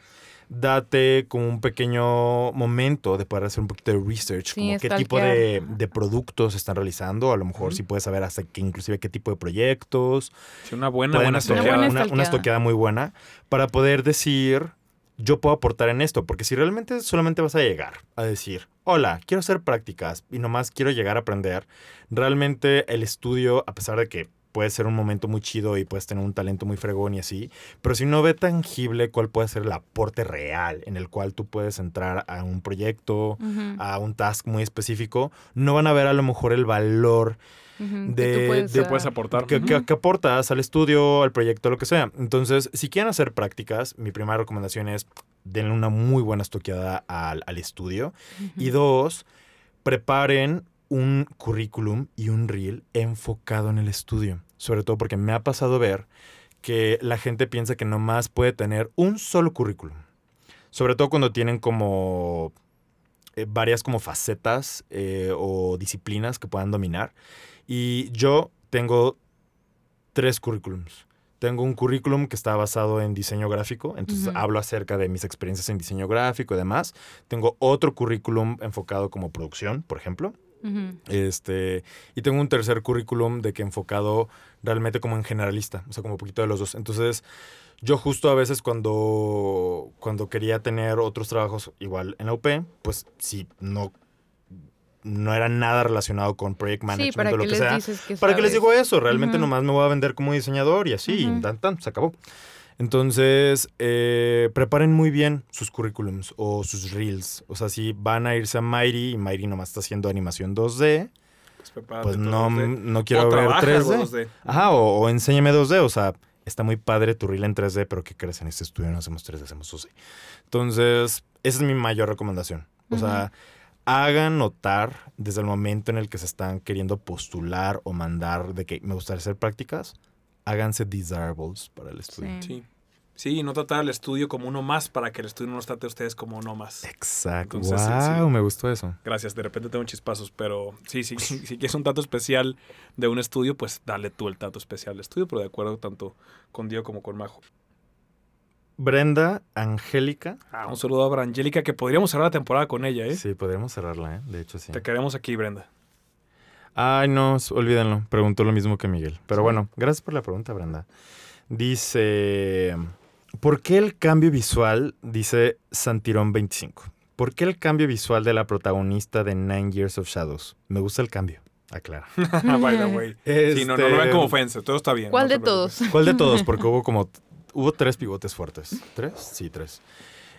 Date como un pequeño momento de poder hacer un poquito de research, Sí, como qué tipo de, de productos están realizando. A lo mejor Ujú. si puedes saber hasta que inclusive qué tipo de proyectos Sí, una buena, buena hacer Una estoqueada. buena una, estoqueada muy buena para poder decir, yo puedo aportar en esto, porque si realmente solamente vas a llegar a decir, hola, quiero hacer prácticas y nomás quiero llegar a aprender, realmente el estudio, a pesar de que puede ser un momento muy chido y puedes tener un talento muy fregón y así, pero si no ve tangible cuál puede ser el aporte real en el cual tú puedes entrar a un proyecto, a un task muy específico, no van a ver a lo mejor el valor de- que tú puedes de- dar. Puedes aportar. que, que- que aportas al estudio, al proyecto, lo que sea. Entonces, si quieren hacer prácticas, mi primera recomendación es denle una muy buena estoqueada al, al estudio. Y dos, preparen un currículum y un reel enfocado en el estudio. Sobre todo porque me ha pasado ver que la gente piensa que nomás puede tener un solo currículum. Sobre todo cuando tienen como eh, varias como facetas eh, o disciplinas que puedan dominar. Y yo tengo tres currículums. Tengo un currículum que está basado en diseño gráfico, entonces hablo acerca de mis experiencias en diseño gráfico y demás. Tengo otro currículum enfocado como producción, por ejemplo. Este, y tengo un tercer currículum de que enfocado realmente como en generalista, o sea, como un poquito de los dos. Entonces, yo justo a veces cuando, cuando quería tener otros trabajos igual en la UP, pues sí, no, no era nada relacionado con project management o lo que sea. que ¿Para qué les digo eso? Realmente nomás me voy a vender como diseñador y así, y tan, tan, se acabó. Entonces, eh, preparen muy bien sus currículums o sus reels. O sea, si van a irse a Mighty y Mighty nomás está haciendo animación 2D, Pues, pues no, no quiero O ver trabaja 3D. algo 2D. Ajá, o, o enséñame 2D. O sea, está muy padre tu reel en 3D, pero ¿qué crees? En este estudio no hacemos 3D, hacemos 2D. Entonces, esa es mi mayor recomendación. O sea, hagan notar desde el momento en el que se están queriendo postular o mandar de que me gustaría hacer prácticas, háganse desirables para el estudio. Sí. Sí. Y no tratar al estudio como uno más para que el estudio no los trate a ustedes como uno más. Exacto. Entonces, wow, sí. me gustó eso. Gracias, de repente tengo chispazos, pero sí, sí, sí, si quieres un dato especial de un estudio, pues dale tú el dato especial al estudio, pero de acuerdo tanto con Diego como con Majo. Brenda Angélica. Un saludo a Brangélica, que podríamos cerrar la temporada con ella, ¿eh? Sí, podríamos cerrarla, ¿eh? De hecho, sí. Te queremos aquí, Brenda. Ay, no, olvídenlo. Preguntó lo mismo que Miguel. Pero Sí. bueno, gracias por la pregunta, Brenda. Dice, ¿por qué el cambio visual, dice Santirón 25? ¿Por qué el cambio visual de la protagonista de Nine Years of Shadows? Me gusta el cambio, aclara. By the way. Sí, no, no lo ven como ofensa, todo está bien. ¿Cuál no de todos? ¿Cuál de todos? Porque hubo como, hubo tres pivotes fuertes. ¿Tres? Sí, tres.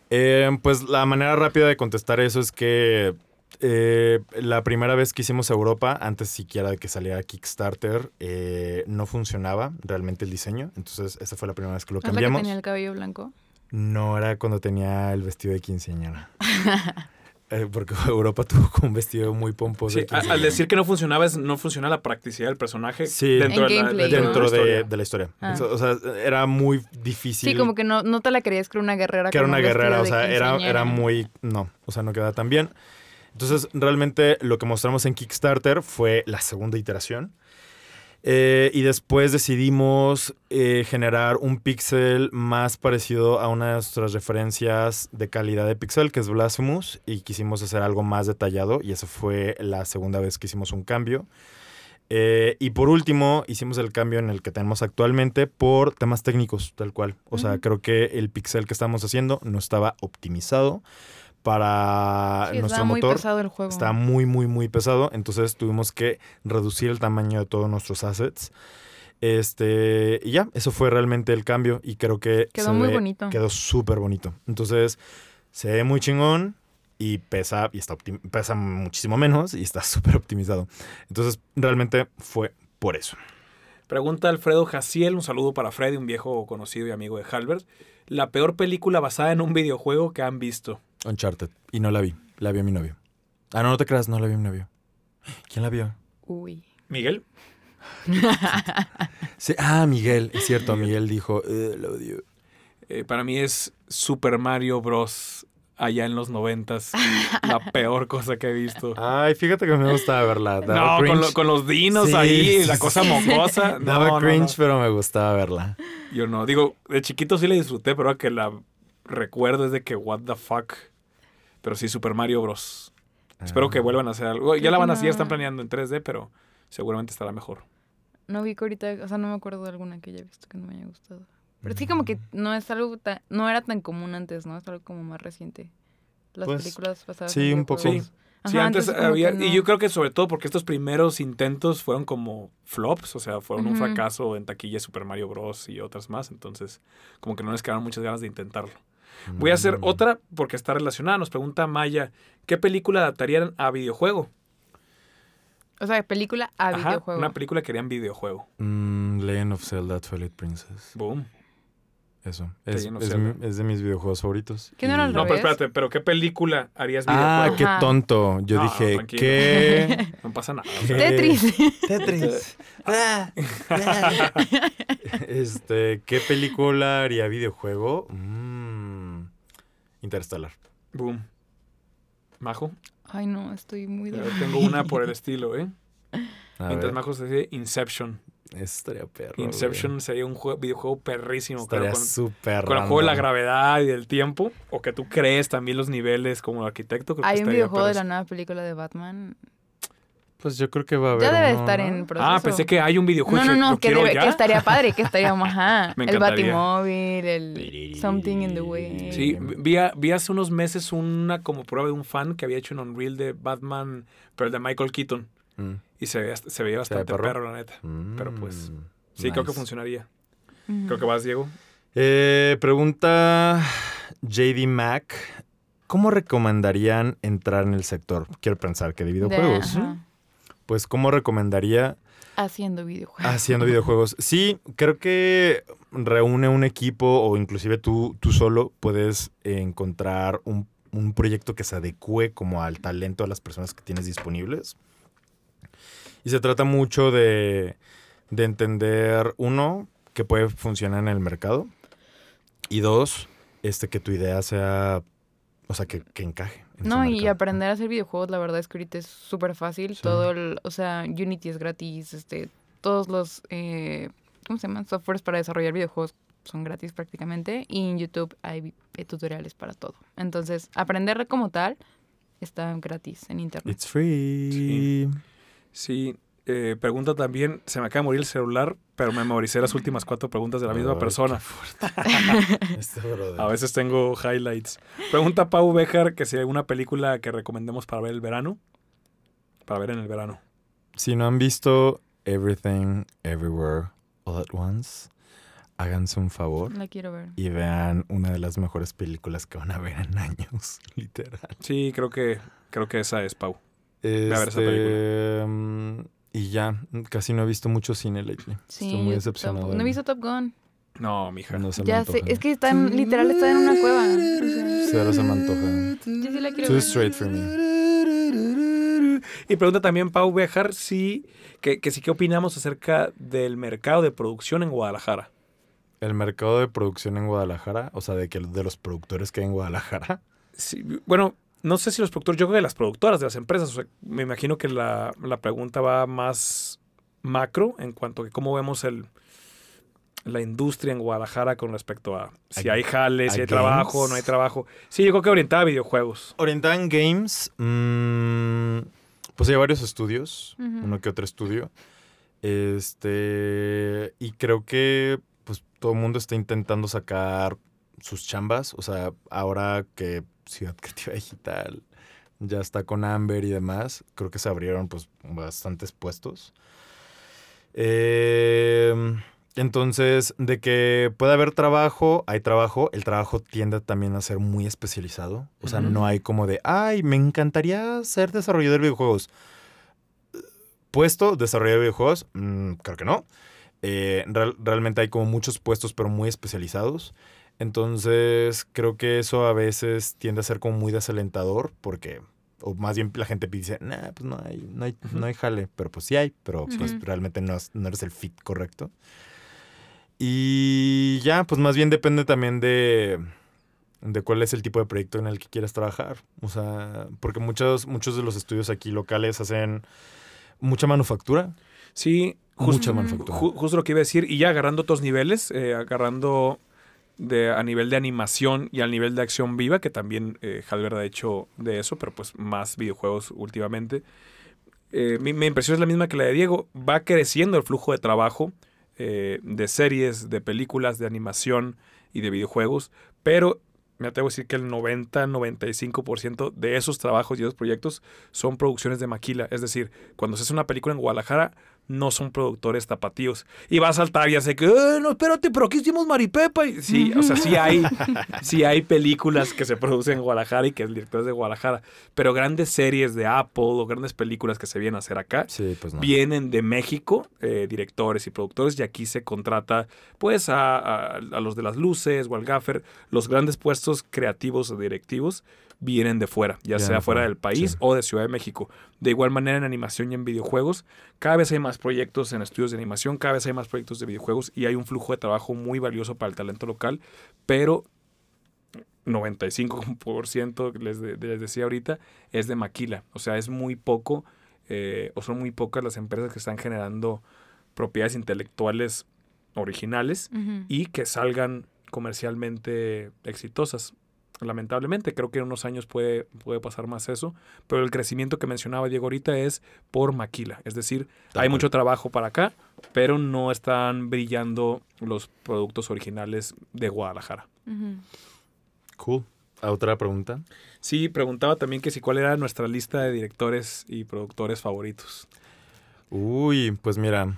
Eh, pues la manera rápida de contestar eso es que eh, la primera vez que hicimos Europa, antes siquiera de que saliera Kickstarter, eh, no funcionaba realmente el diseño. Entonces, esa fue la primera vez que lo ¿No que cambiamos. tenía el cabello blanco? No era cuando tenía el vestido de quinceañera. eh, porque Europa tuvo como un vestido muy pomposo. Sí, al decir que no funcionaba, es, no funciona la practicidad del personaje Sí. dentro, En de la, dentro ¿no? de de, historia. de la historia. Ah. O sea, era muy difícil. Sí, como que no, no te la creías que era una guerrera. que era una guerrera, o sea, era, era muy... No, o sea, no quedaba tan bien. Entonces, realmente lo que mostramos en Kickstarter fue la segunda iteración. Eh, y después decidimos eh, generar un pixel más parecido a una de nuestras referencias de calidad de pixel, que es Blasphemous, y quisimos hacer algo más detallado, y esa fue la segunda vez que hicimos un cambio. Eh, y por último, hicimos el cambio en el que tenemos actualmente por temas técnicos, tal cual. O sea, Ujú. creo que el pixel que estamos haciendo no estaba optimizado para Sí, nuestro estaba muy motor. pesado el juego. Está muy, muy, muy pesado. Entonces tuvimos que reducir el tamaño de todos nuestros assets. Este, y ya, eso fue realmente el cambio. Y creo que Quedó muy ve- bonito. Quedó súper bonito. Entonces, se ve muy chingón y pesa, y está pesa muchísimo menos y está súper optimizado. Entonces, realmente fue por eso. Pregunta Alfredo Jaciel, un saludo para Freddy, un viejo conocido y amigo de Halbert. La peor película basada en un videojuego que han visto. Uncharted. Y no la vi. La vi a mi novio. Ah, no, no te creas, no la vi a mi novio. ¿Quién la vio? Uy. Miguel. Sí, ah, Miguel. Es cierto, Miguel dijo, "Eh, la odio. Eh, para mí es Super Mario Bros. allá en los noventas. la peor cosa que he visto. Ay, fíjate que me gustaba verla. Daba No, con, lo- con los dinos Sí, ahí, sí, la cosa mocosa. Daba no, cringe, no. pero me gustaba verla. Yo no. Digo, de chiquito sí la disfruté, pero ahora que la recuerdo es de que, what the fuck. Pero sí, Super Mario Bros. Espero Ah. que vuelvan a hacer algo. Ya la van a hacer, ya no. están planeando en 3D, pero seguramente estará mejor. No vi que ahorita, o sea, no me acuerdo de alguna que haya visto que no me haya gustado. Pero sí como que no es algo tan, no era tan común antes, ¿no? Es algo como más reciente. Las Pues, películas pasadas. sí, un poco. Sí. Sí, antes había. Y yo creo que sobre todo porque estos primeros intentos fueron como flops, o sea, fueron un fracaso en taquilla Super Mario Bros. y otras más. Entonces, como que no les quedaron muchas ganas de intentarlo. Voy a hacer Mm. otra porque está relacionada. Nos pregunta Maya: ¿qué película adaptarían a videojuego? O sea, película a Ajá, videojuego. Una película que harían videojuego. Mm, Legend of Zelda Twilight Princess. Boom. Eso. Es, es es de mis videojuegos favoritos. ¿Qué no era Y- No, pero espérate, ¿pero qué película harías Ah, videojuego? qué Ajá. tonto. Yo No, dije, tranquilo. ¿qué? No pasa nada. ¿Qué? Tetris. Tetris. Ah, ah. este, ¿qué película haría videojuego? Mm, Interstellar. boom. Majo. Ay, no, estoy muy de... tengo una por el estilo, ¿eh? A Mientras ver, Majo se dice Inception. eso estaría perro. güey. Inception sería un jue- videojuego perrísimo. Estaría con, súper con el juego de la gravedad y del tiempo. O que tú crees también los niveles como arquitecto. creo que Hay un videojuego de la nueva película de Batman. Pues yo creo que va a haber Ya debe uno, estar ¿no? en proceso. Ah, pensé que hay un videojuego. No, no, que no, lo que, quiero debe- ya. que estaría padre, que estaríamos, ajá. Me el. Batimóvil, el Something in the Way. Sí, vi, vi hace unos meses una como prueba de un fan que había hecho en Unreal de Batman, pero el de Michael Keaton. Mm. Y se veía, se veía ¿Se ve bastante perro? perro, la neta. Pero pues, Sí, creo que funcionaría. Creo que vas, Diego. Eh, pregunta JD Mac. ¿Cómo recomendarían entrar en el sector? Quiero pensar que de De- videojuegos. ajá. Pues, ¿cómo recomendaría Haciendo videojuegos. haciendo videojuegos? Sí, creo que reúne un equipo o inclusive tú, tú solo puedes encontrar un, un proyecto que se adecue como al talento de las personas que tienes disponibles. Y se trata mucho de, de entender, uno, que puede funcionar en el mercado. Y dos, este, que tu idea sea, o sea, que, que encaje. En No, y aprender a hacer videojuegos, la verdad es que ahorita es súper fácil. Sí. Todo el, o sea, Unity es gratis, este, todos los, eh, ¿cómo se llaman? Softwares para desarrollar videojuegos son gratis prácticamente. Y en YouTube hay eh, tutoriales para todo. Entonces, aprender como tal está gratis en internet. It's free. Sí, eh, pregunta también, se me acaba de morir el celular, pero me memoricé las últimas cuatro preguntas de la misma Ay, persona. Este. A veces tengo highlights. Pregunta Pau Bejar que si hay alguna película que recomendemos para ver el verano. Para ver en el verano. Si no han visto Everything, Everywhere, All at Once, háganse un favor La quiero ver. y vean una de las mejores películas que van a ver en años, literal. Sí, creo que, creo que esa es Pau. a ver esa Este, mm, y ya, casi no he visto mucho cine lately. Sí, Estoy muy decepcionado. No he visto Top Gun. No, mija. No se me Ya antoja. sé, es que está en, literal está en una cueva. o sea, Cero se me antoja. yo sí la quiero Too ver. straight for me. Y pregunta también Pau Bejar si, que, que sí, ¿qué opinamos acerca del mercado de producción en Guadalajara? El mercado de producción en Guadalajara, o sea, de que de los productores que hay en Guadalajara. Sí, bueno, no sé si los productores, yo creo que las productoras de las empresas, o sea, me imagino que la, la pregunta va más macro en cuanto a que cómo vemos el, la industria en Guadalajara con respecto a si A- hay jale, si hay trabajo, no hay trabajo. Sí, yo creo que orientada a videojuegos. Orientada en games, mm, pues hay varios estudios, uno que otro estudio. Este, y creo que pues todo el mundo está intentando sacar sus chambas, o sea, ahora que Ciudad Creativa Digital ya está con Amber y demás, creo que se abrieron pues bastantes puestos. Eh, entonces, de que puede haber trabajo, hay trabajo, el trabajo tiende también a ser muy especializado. O sea, no hay como de, ay, me encantaría ser desarrollador de videojuegos. Puesto, desarrollador de videojuegos, Mm, creo que no. Eh, real- realmente hay como muchos puestos, pero muy especializados. Entonces, creo que eso a veces tiende a ser como muy desalentador, porque, o más bien la gente dice, nah, pues no hay, no hay, no hay jale, pero pues sí hay, pero pues realmente no, es- no eres el fit correcto. Y ya, pues más bien depende también de, de cuál es el tipo de proyecto en el que quieres trabajar. O sea, porque muchos, muchos de los estudios aquí locales hacen mucha manufactura. Sí, justo, Mucha manufactura. ju- justo lo que iba a decir. Y ya agarrando otros niveles, eh, agarrando de, a nivel de animación y al nivel de acción viva, que también eh, ha hecho de eso, pero pues más videojuegos últimamente. Eh, mi, mi impresión es la misma que la de Diego. Va creciendo el flujo de trabajo eh, de series, de películas, de animación y de videojuegos, pero me atrevo a decir que el 90-95% de esos trabajos y esos proyectos son producciones de maquila. Es decir, cuando se hace una película en Guadalajara, no son productores tapatíos. Y va a saltar y hace que, "Eh, no, espérate, pero aquí hicimos Maripepa. Y sí, o sea, sí hay, sí hay películas que se producen en Guadalajara y que el director es de Guadalajara. Pero grandes series de Apple o grandes películas que se vienen a hacer acá, Sí, pues no. vienen de México, eh, directores y productores, y aquí se contrata pues a, a- a los de las luces o al gaffer. Los grandes puestos creativos o directivos vienen de fuera, ya sea fuera fuera, del país sí. o de Ciudad de México. De igual manera en animación y en videojuegos, cada vez hay más proyectos en estudios de animación, cada vez hay más proyectos de videojuegos y hay un flujo de trabajo muy valioso para el talento local, pero 95% les, de- les decía ahorita es de maquila, o sea, es muy poco eh, o son muy pocas las empresas que están generando propiedades intelectuales originales y que salgan comercialmente exitosas. Lamentablemente, creo que en unos años puede, puede pasar más eso, pero el crecimiento que mencionaba Diego ahorita es por maquila, es decir, Tal hay cual. mucho trabajo para acá, pero no están brillando los productos originales de Guadalajara. Cool. ¿A otra pregunta? Sí, preguntaba también que si cuál era nuestra lista de directores y productores favoritos. Uy, pues mira.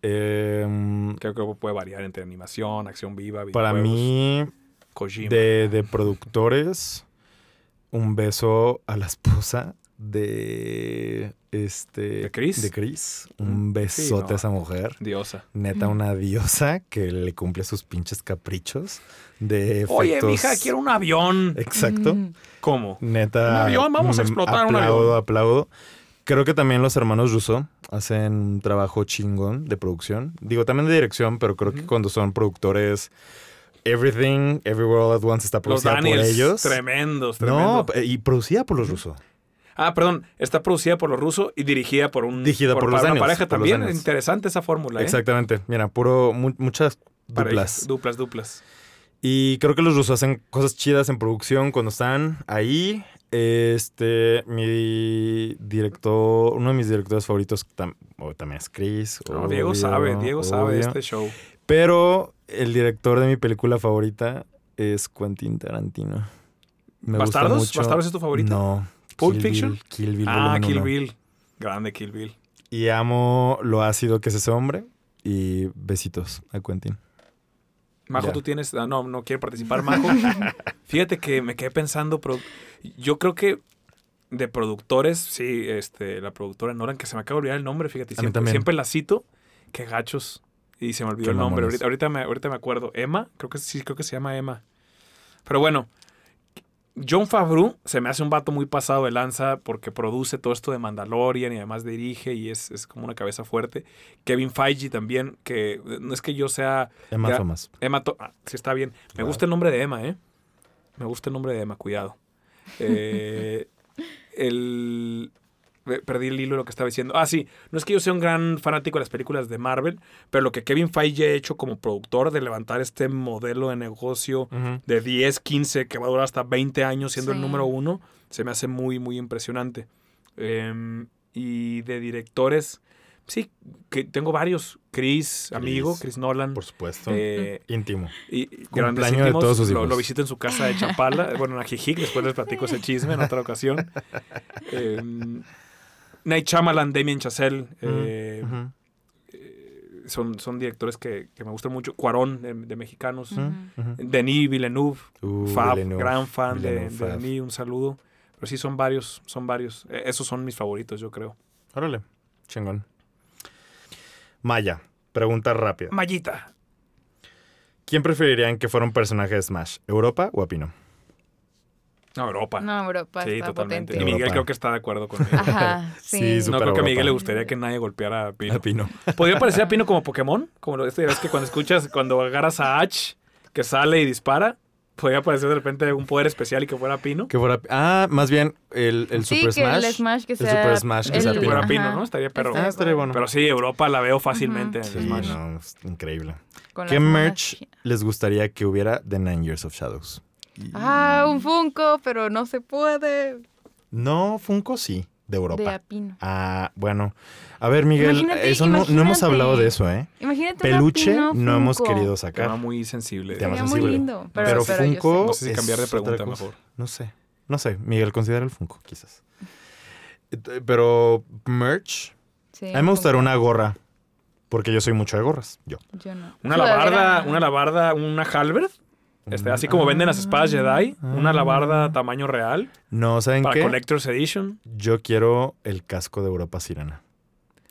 em, Creo que puede variar entre animación, acción viva, para mí, Kojima. de, de productores, un beso a la esposa de este ¿De Chris? de Chris. Mm, Un sí, besote no. a esa mujer. Diosa. Neta, Mm. una diosa que le cumple sus pinches caprichos de efectos. Oye, mija, quiero un avión. Exacto. Ujú. ¿Cómo? Neta. Un avión, vamos a mm, explotar un aplaudo, avión. aplaudo. Creo que también los hermanos Russo hacen un trabajo chingón de producción. Digo, también de dirección, pero creo que cuando son productores, Everything, Everywhere All at Once está Los producida por ellos. Tremendos, No, tremendos. y producida por los Russo. Ah, perdón. Está producida por los rusos y dirigida por un Dirigida por los para una Daniels, pareja por los también. Daniels. Interesante esa fórmula, ¿eh? Exactamente. Mira, puro, mu- muchas Parejas, duplas. Duplas, duplas. Y creo que los rusos hacen cosas chidas en producción cuando están ahí. Este, mi director, uno de mis directores favoritos tam- o también es Chris. No, Diego sabe, Diego sabe de este show. Pero el director de mi película favorita es Quentin Tarantino. Me gusta ¿Bastardos? mucho. ¿Bastardos es tu favorito? No. ¿Pulp Kill Fiction? Bill, Kill Bill ah, Kill uno. Bill. Grande Kill Bill. Y amo lo ácido que es ese hombre. Y besitos a Quentin. Majo, Ya. tú tienes. ah, no, no quiere participar, Majo. Fíjate que me quedé pensando. Yo creo que de productores, sí, este, la productora Noran, que se me acaba de olvidar el nombre, fíjate. Siempre la cito. Qué gachos. Y se me olvidó el nombre. Ahorita, ahorita, me, ahorita me acuerdo. ¿Emma? Creo que sí, creo que se llama Emma. Pero bueno, John Favreau se me hace un vato muy pasado de lanza porque produce todo esto de Mandalorian y además dirige y es, es como una cabeza fuerte. Kevin Feige también, que no es que yo sea Emma Ya. Thomas. Emma, To- ah, sí está bien. Me Wow. gusta el nombre de Emma, ¿eh? Me gusta el nombre de Emma, cuidado. Eh, el... Perdí el hilo de lo que estaba diciendo. Ah, sí. No es que yo sea un gran fanático de las películas de Marvel, pero lo que Kevin Feige ha hecho como productor de levantar este modelo de negocio de 10, 15, que va a durar hasta 20 años siendo el número uno, se me hace muy, muy impresionante. Em, y de directores, sí, que tengo varios. Chris, amigo, Chris Nolan. Por supuesto. eh, Íntimo. y Cumpleaños grandes de íntimos, todos sus lo, hijos. lo visito en su casa de Chapala, bueno, en Ajijic, después les platico ese chisme en otra ocasión. Eh, Night Shyamalan, Damien Chazelle, eh, Ujú. son, son directores que, que me gustan mucho. Cuarón, de, de mexicanos. Denis Villeneuve, Uh, Fab, Villeneuve. gran fan de, Villeneuve, de Fab. Denis, un saludo. Pero sí, son varios, son varios. Eh, esos son mis favoritos, yo creo. Órale, chingón. Maya, pregunta rápida. Mayita. ¿Quién preferirían que fuera un personaje de Smash? ¿Europa o Apino? No, Europa. No, Europa sí, está totalmente. potente. Y Miguel Europa. creo que está de acuerdo conmigo. Ajá, Sí, sí. No creo que a Miguel le gustaría que nadie golpeara a Pino. Apino. ¿Podría parecer a Pino como Pokémon? Como lo este, ves que cuando escuchas, cuando agarras a Ash, que sale y dispara, podría parecer de repente un poder especial y que fuera Pino. Que fuera... Ah, más bien el, el sí, Super que Smash. el Smash que el. Super Smash que Que sea el- Pino. fuera Pino. ¿no? Estaría perro. Ah, estaría bueno. Pero sí, Europa la veo fácilmente en Smash. no, es increíble. Con ¿Qué merch les gustaría que hubiera de Nine Years of Shadows? Ah, un Funko, pero no se puede. No, Funko sí, de Europa. De Apino. Ah, bueno. A ver, Miguel, Imagínate, eso no, no hemos hablado de eso, ¿eh? Imagínate un Peluche Apino no hemos querido Tema sacar. muy sensible. Tema Sería muy sensible. lindo. Pero, Pero, Funko No sé si es cambiar de pregunta mejor. No sé. No sé. Miguel, considera el Funko, quizás. Pero merch. Sí, A mí me gustaría una gorra. Porque yo soy mucho de gorras. Yo. Yo no. Una labarda, una labarda, una halberd. Este, así como venden las espadas Jedi, una labarda tamaño real No, ¿saben para qué? Collector's Edition. Yo quiero el casco de Europa Sirena.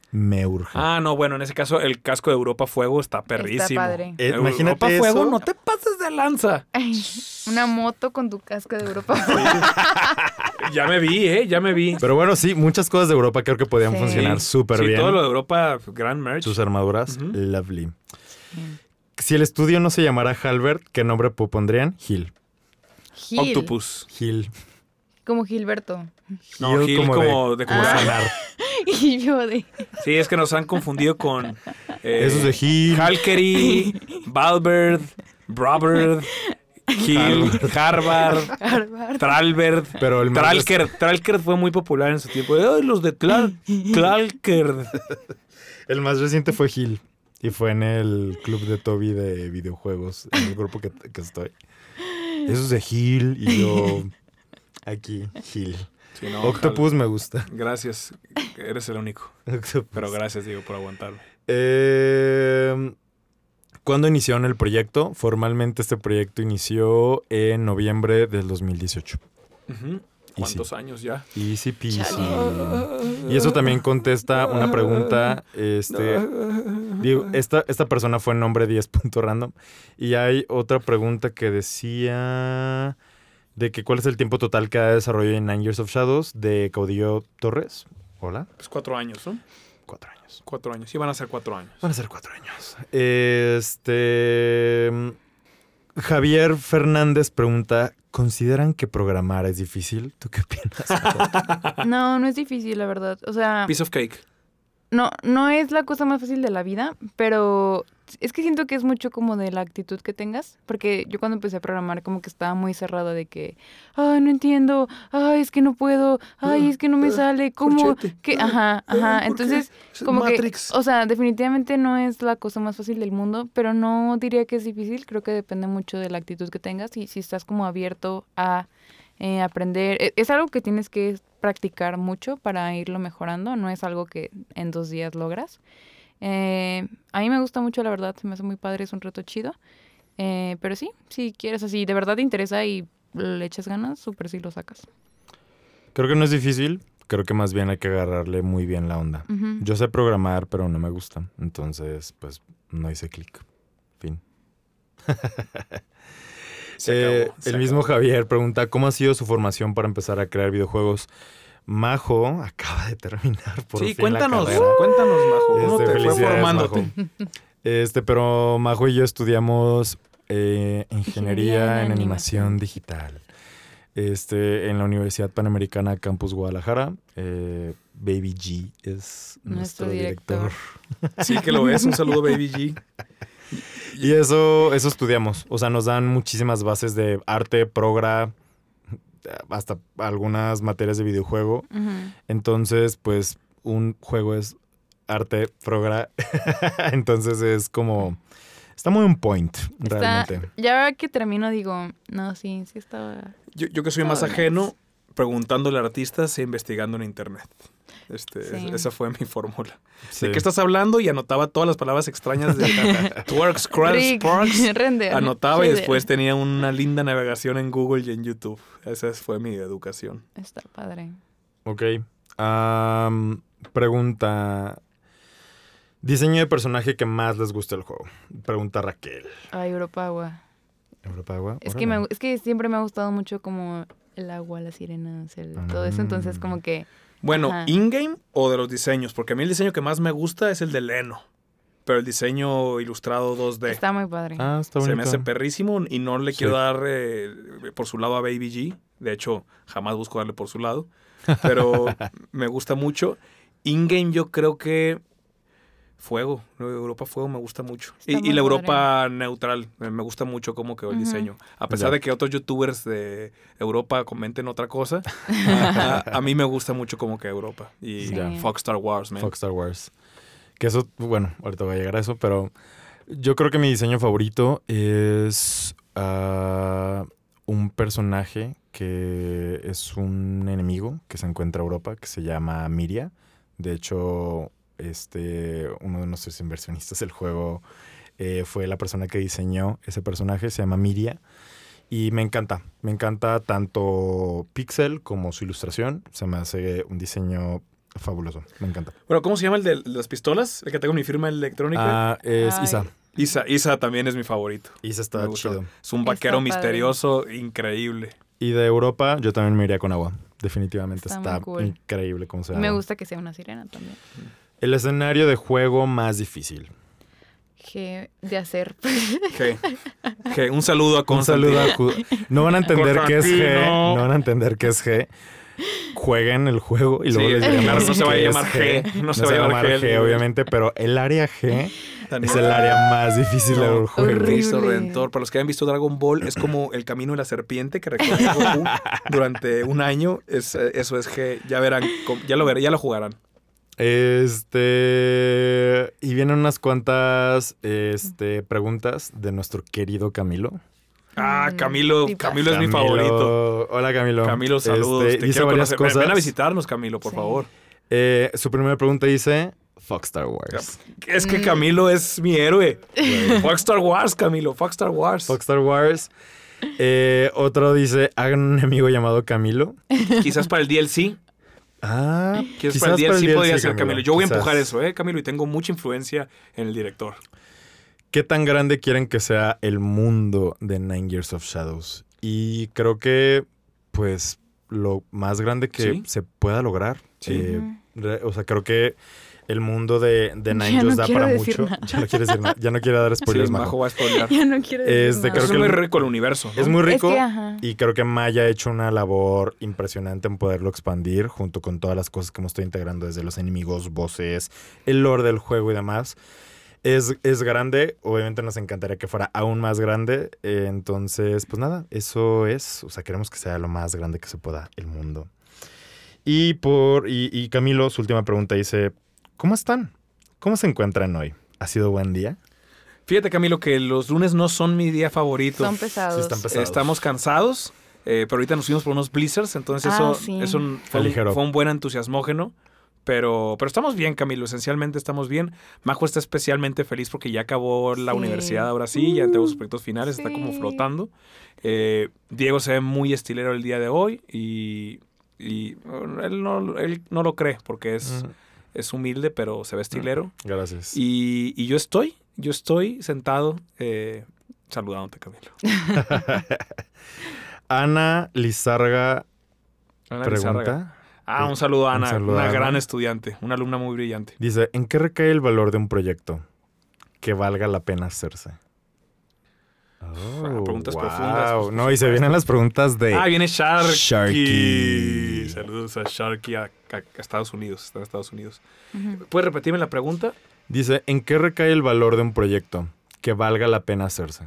Me urge. Ah, no, bueno, en ese caso el casco de Europa Fuego está perrísimo. Está padre. Eh, Europa Fuego, no te pases de lanza. Ay, una moto con tu casco de Europa. Ya me vi, ¿eh? Ya me vi. Pero bueno, sí, muchas cosas de Europa creo que podían Sí. funcionar súper sí, bien. todo lo de Europa, gran merch. Sus armaduras, lovely. Si el estudio no se llamara Halbert, ¿qué nombre pondrían? Gil. Gil. Octopus. Gil. Como Gilberto. No, Gil como de como sanar. Y yo de... Sí, es que nos han confundido con. eh, Esos de Gil. Halkery, Valbert, Brobert, Gil, Harvard, Harvard. Tralbert. Pero el más Tralker, Tralker fue muy popular en su tiempo. Ay, los de Tralker. El más reciente fue Gil. Y fue en el club de Toby de videojuegos, en el grupo que, que estoy. Eso es de Gil y yo aquí, Gil. Sí, no, Octopus me gusta. Gracias. Eres el único. Octopus. Pero gracias, digo, por aguantarlo. Eh, ¿Cuándo iniciaron el proyecto? Formalmente este proyecto inició en noviembre del 2018. Ujú. ¿Cuántos años ya? Easy peasy. Chale. Y eso también contesta una pregunta. Este, digo, esta, esta persona fue nombre 10.random. Y hay otra pregunta que decía de que cuál es el tiempo total que ha desarrollado en Nine Years of Shadows de Caudillo Torres. Hola. Pues cuatro años, ¿no? Cuatro años. Cuatro años. Sí, van a ser cuatro años. Van a ser cuatro años. Este. Javier Fernández pregunta: ¿Consideran que programar es difícil? ¿Tú qué opinas? No, no es difícil, la verdad. O sea, Piece of cake. no, no es la cosa más fácil de la vida, pero es que siento que es mucho como de la actitud que tengas. Porque yo cuando empecé a programar como que estaba muy cerrada de que, ay, no entiendo, ay, es que no puedo, ay, es que no me sale, ¿cómo? Que Ajá, ajá. Entonces, como que, o sea, definitivamente no es la cosa más fácil del mundo, pero no diría que es difícil, creo que depende mucho de la actitud que tengas y si estás como abierto a eh, aprender. E- Es algo que tienes que practicar mucho para irlo mejorando, no es algo que en dos días logras. Eh, a mí me gusta mucho, la verdad, se me hace muy padre, es un reto chido. Eh, pero sí, si quieres así, de verdad te interesa y le echas ganas, súper sí lo sacas. Creo que no es difícil. Creo que más bien hay que agarrarle muy bien la onda. Yo sé programar, pero no me gusta. Entonces, pues no hice clic. Fin. Se Eh, se el mismo. Javier pregunta, ¿cómo ha sido su formación para empezar a crear videojuegos? Majo acaba de terminar por Sí, fin la cuéntanos, cuéntanos, Majo. ¿Cómo Este, te fue formándote? Majo. Este, pero Majo y yo estudiamos eh, ingeniería, Ingeniería en en animación digital. Este, en la Universidad Panamericana Campus Guadalajara. Eh, Baby G es nuestro, Nuestro director. director. Sí que lo es. Un saludo, Baby G. Y eso, eso estudiamos. O sea, nos dan muchísimas bases de arte, progra, hasta algunas materias de videojuego. Entonces, pues, un juego es arte, progra. Entonces es como. Está muy on point, Está- realmente. Ya ahora que termino digo, no, sí, sí estaba... Yo, yo que soy más ajeno, preguntándole a artistas e investigando en internet. Este, Sí. Esa fue mi fórmula. Sí. ¿De qué estás hablando? Y anotaba todas las palabras extrañas de Twerks, Crabs, Rick, Sparks. render, Anotaba y después tenía una linda navegación en Google y en YouTube. Esa fue mi educación. Está padre. Ok. Am, pregunta. Diseño de personaje que más les gusta el juego. Pregunta Raquel. Ay, Europa Agua. ¿Europa Agua? Es que, me, es que siempre me ha gustado mucho como el agua, las sirenas, el, todo eso. Entonces, como que... Bueno, Ajá. ¿in-game o de los diseños? Porque a mí el diseño que más me gusta es el de Leno. Pero el diseño ilustrado 2D. Está muy padre. Ah, está Se me hace perrísimo y no le Sí. quiero dar eh, por su lado a Baby G. De hecho, jamás busco darle por su lado. Pero me gusta mucho. In-game yo creo que Fuego. Europa Fuego me gusta mucho. Está Y, la Europa neutral. Me me gusta mucho cómo quedó el diseño. A pesar de que otros youtubers de Europa comenten otra cosa, a, a mí me gusta mucho cómo quedó Europa. Y. Fox Star Wars, man. Fox Star Wars. Que eso, bueno, ahorita voy a llegar a eso, pero yo creo que mi diseño favorito es ah, un personaje que es un enemigo que se encuentra en Europa, que se llama Miria. De hecho, este, uno de nuestros inversionistas del juego eh, fue la persona que diseñó ese personaje, se llama Miria. Y me encanta, me encanta tanto Pixel como su ilustración. Se me hace un diseño fabuloso, me encanta. Bueno, ¿cómo se llama el de las pistolas? El que tengo mi firma electrónica. Ah, es Ay. Isa. Isa, Isa también es mi favorito. Isa está chido. Es un Está vaquero padre. misterioso, increíble. Y de Europa, yo también me iría con agua. Definitivamente Está está, muy cool. increíble cómo se Me gusta que sea una sirena también. El escenario de juego más difícil. G de hacer. G. G. Un saludo a Un saludo a Ju- No van a entender qué es G. No van a entender qué es G. Jueguen el juego y luego Sí, les es- diremos no se va a llamar G, no se va a llamar G, G, obviamente, pero el área G es el área más difícil No, del juego. Cristo Redentor. Para los que hayan visto Dragon Ball, es como el camino de la serpiente que recorrió Goku durante un año. Es, eh, eso es G. Ya verán, ya lo verán, ya lo jugarán. Este. Y vienen unas cuantas este, preguntas de nuestro querido Camilo. Ah, Mm, Camilo, sí, Camilo es mi Camilo- favorito. Hola, Camilo. Camilo, saludos. Este, Te dice quiero varias conocer. Ven- cosas. Ven a visitarnos, Camilo, por Sí. favor. Eh, su primera pregunta dice: Fox Star Wars. Es que Mm. Camilo es mi héroe. Fox Star Wars, Camilo. Fox Star Wars. Fox Star Wars. Eh, otro dice: Hagan un amigo llamado Camilo. Quizás para el DLC. Ah, Quizás, para el DLC DLC, podría ser Camilo. Yo voy a empujar eso, ¿eh, Camilo? Y tengo mucha influencia en el director. ¿Qué tan grande quieren que sea el mundo de Nine Years of Shadows? Y creo que, pues, lo más grande que Sí. se pueda lograr. Sí. Eh, o sea, creo que el mundo de, de Nine no da quiero para decir mucho. nada. Ya no quiere decir nada. Ya no quiere dar spoilers, sí, Majo. Majo va a spoilear. ya no quiero decir Este, nada. creo es que muy rico el universo. ¿no? Es muy Es rico. que, ajá. Y creo que Maya ha hecho una labor impresionante en poderlo expandir junto con todas las cosas que hemos estado integrando desde los enemigos, voces, el lore del juego y demás. Es, es grande, obviamente nos encantaría que fuera aún más grande. eh, entonces, pues nada, eso es. O sea, queremos que sea lo más grande que se pueda el mundo. Y por y, y Camilo, su última pregunta dice: ¿Cómo están? ¿Cómo se encuentran hoy? ¿Ha sido buen día? Fíjate, Camilo, que los lunes no son mi día favorito. Son pesados. Sí, están pesados. Estamos cansados, eh, pero ahorita nos fuimos por unos blizzards, entonces Ah, eso, sí. eso un- Fue ligero. fue un buen entusiasmógeno. Pero, pero estamos bien, Camilo. Esencialmente estamos bien. Majo está especialmente feliz porque ya acabó la Sí. universidad ahora sí, ya entregó sus proyectos finales, está como flotando. Eh, Diego se ve muy estilero el día de hoy y, él, no, él no lo cree porque es. Es humilde, pero se ve estilero. Gracias. Y, y yo estoy, yo estoy sentado eh, saludándote, Camilo. Ana Lizarga Ana pregunta. Ah, un saludo a Un Ana, saludo una a Ana. gran estudiante, una alumna muy brillante. Dice, ¿en qué recae el valor de un proyecto que valga la pena hacerse? Oh, preguntas wow. profundas, pues, no, y se vienen las preguntas de... Ah, viene Sharky. Sharky. Saludos a Sharky a, a- a Estados Unidos. Está en Estados Unidos. Ujú. ¿Puedes repetirme la pregunta? Dice, ¿en qué recae el valor de un proyecto que valga la pena hacerse?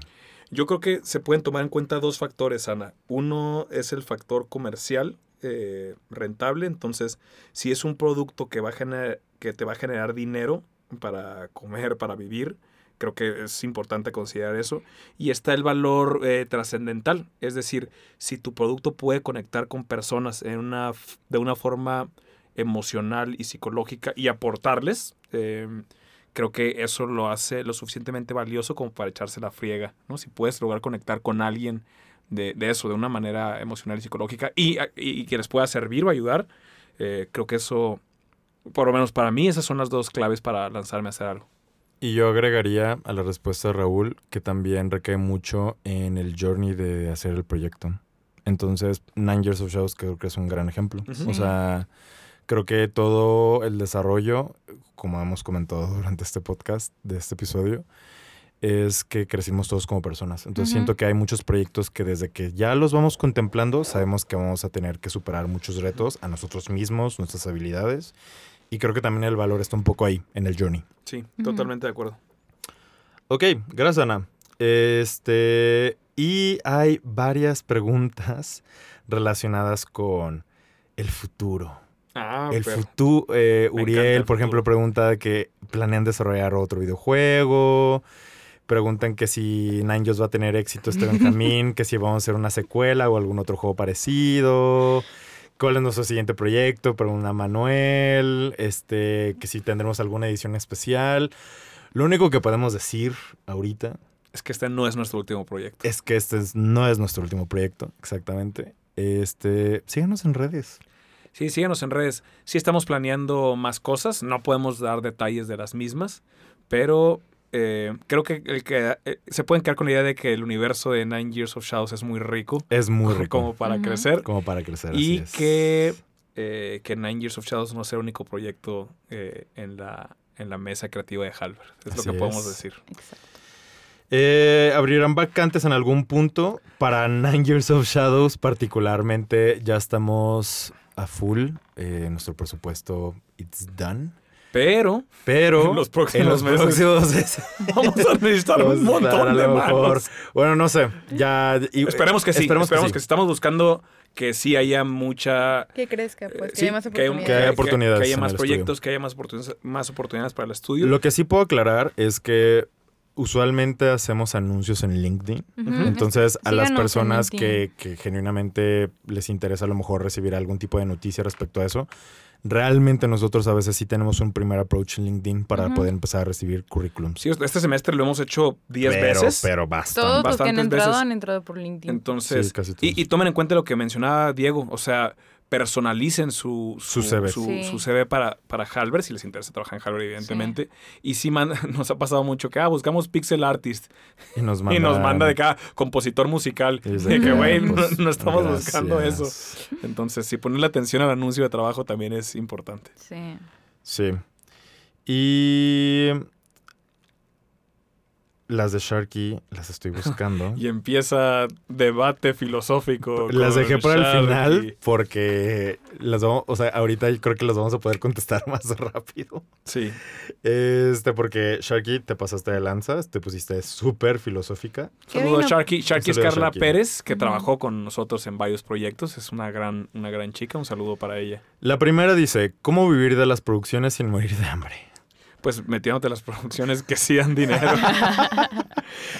Yo creo que se pueden tomar en cuenta dos factores, Ana. Uno es el factor comercial eh, rentable. Entonces, si es un producto que, va a generar, que te va a generar dinero para comer, para vivir, creo que es importante considerar eso. Y está el valor eh, trascendental. Es decir, si tu producto puede conectar con personas en una, de una forma emocional y psicológica y aportarles, eh, creo que eso lo hace lo suficientemente valioso como para echarse la friega, ¿no? Si puedes lograr conectar con alguien de, de eso, de una manera emocional y psicológica, y, y que les pueda servir o ayudar, eh, creo que eso, por lo menos para mí, esas son las dos claves para lanzarme a hacer algo. Y yo agregaría a la respuesta de Raúl que también recae mucho en el journey de hacer el proyecto. Entonces, Nine Years of Shadows creo que es un gran ejemplo. O sea, creo que todo el desarrollo, como hemos comentado durante este podcast, de este episodio, es que crecimos todos como personas. Entonces siento que hay muchos proyectos que desde que ya los vamos contemplando, sabemos que vamos a tener que superar muchos retos a nosotros mismos, nuestras habilidades. Y creo que también el valor está un poco ahí, en el journey. Sí, totalmente de acuerdo. Ok, gracias Ana. Este, y hay varias preguntas relacionadas con el futuro. Ah, el pero- futuro, eh, Me encanta Uriel, el por ejemplo, futuro. pregunta que planean desarrollar otro videojuego. Preguntan que si Ninjas va a tener éxito este Benjamín, que si vamos a hacer una secuela o algún otro juego parecido. ¿Cuál es nuestro siguiente proyecto? Pregunta Manuel. Este, que si tendremos alguna edición especial. Lo único que podemos decir ahorita es que este no es nuestro último proyecto. es que este es- no es nuestro último proyecto, exactamente. Este, síganos en redes. Sí, síguenos en redes. Sí estamos planeando más cosas, no podemos dar detalles de las mismas, pero eh, creo que, el que eh, se pueden quedar con la idea de que el universo de Nine Years of Shadows es muy rico, Es muy rico. como para crecer, Como para crecer. así y es. que, eh, que Nine Years of Shadows no sea el único proyecto eh, en, la, en la mesa creativa de Halbert. Es lo que podemos es. decir. Exacto. Eh, ¿Abrirán vacantes en algún punto? Para Nine Years of Shadows particularmente ya estamos a full. Eh, nuestro presupuesto, it's done. Pero Pero En los próximos en los meses. próximos meses vamos a necesitar un montón a de lo mejor- manos. Bueno, no sé. Ya, y- Esperemos que sí. Esperemos, Esperemos, que, que sí. Estamos buscando que sí haya mucha Que crezca, pues, Eh, que sí, haya más oportunidades. que haya oportunidades Que, haya en más proyectos, estudio. que haya más oportunidades, más oportunidades para el estudio. Lo que sí puedo aclarar es que usualmente hacemos anuncios en LinkedIn. Entonces, a las personas que, que genuinamente les interesa a lo mejor recibir algún tipo de noticia respecto a eso, realmente nosotros a veces sí tenemos un primer approach en LinkedIn para poder empezar a recibir currículums. Sí, este semestre lo hemos hecho 10 pero, veces. Pero bastante. Todos los que han entrado veces. han entrado por LinkedIn. Entonces, Sí, casi todos. y, y tomen en cuenta lo que mencionaba Diego, o sea, personalicen su, Su CV. su, Sí. su CV para, para Halbert, si les interesa trabajar en Halbert, evidentemente. Y sí man- nos ha pasado mucho que, ah, buscamos pixel artist Y nos y manda, nos manda de cada compositor musical. y De que, "Ah, güey, no, pues, no estamos buscando gracias". eso. Entonces, sí, ponerle atención al anuncio de trabajo también es importante. Sí. Sí. Y las de Sharky las estoy buscando. Y empieza debate filosófico. Las dejé para el final porque las vamos, o sea, ahorita creo que las vamos a poder contestar más rápido. Sí. Este, porque Sharky te pasaste de lanzas, te pusiste súper filosófica. Qué Saludo a. Sharky. Sharky es Carla Sharky. Pérez, que trabajó con nosotros en varios proyectos. Es una gran, una gran chica. Un saludo para ella. La primera dice, ¿cómo vivir de las producciones sin morir de hambre? Pues metiéndote las producciones que sí dan dinero.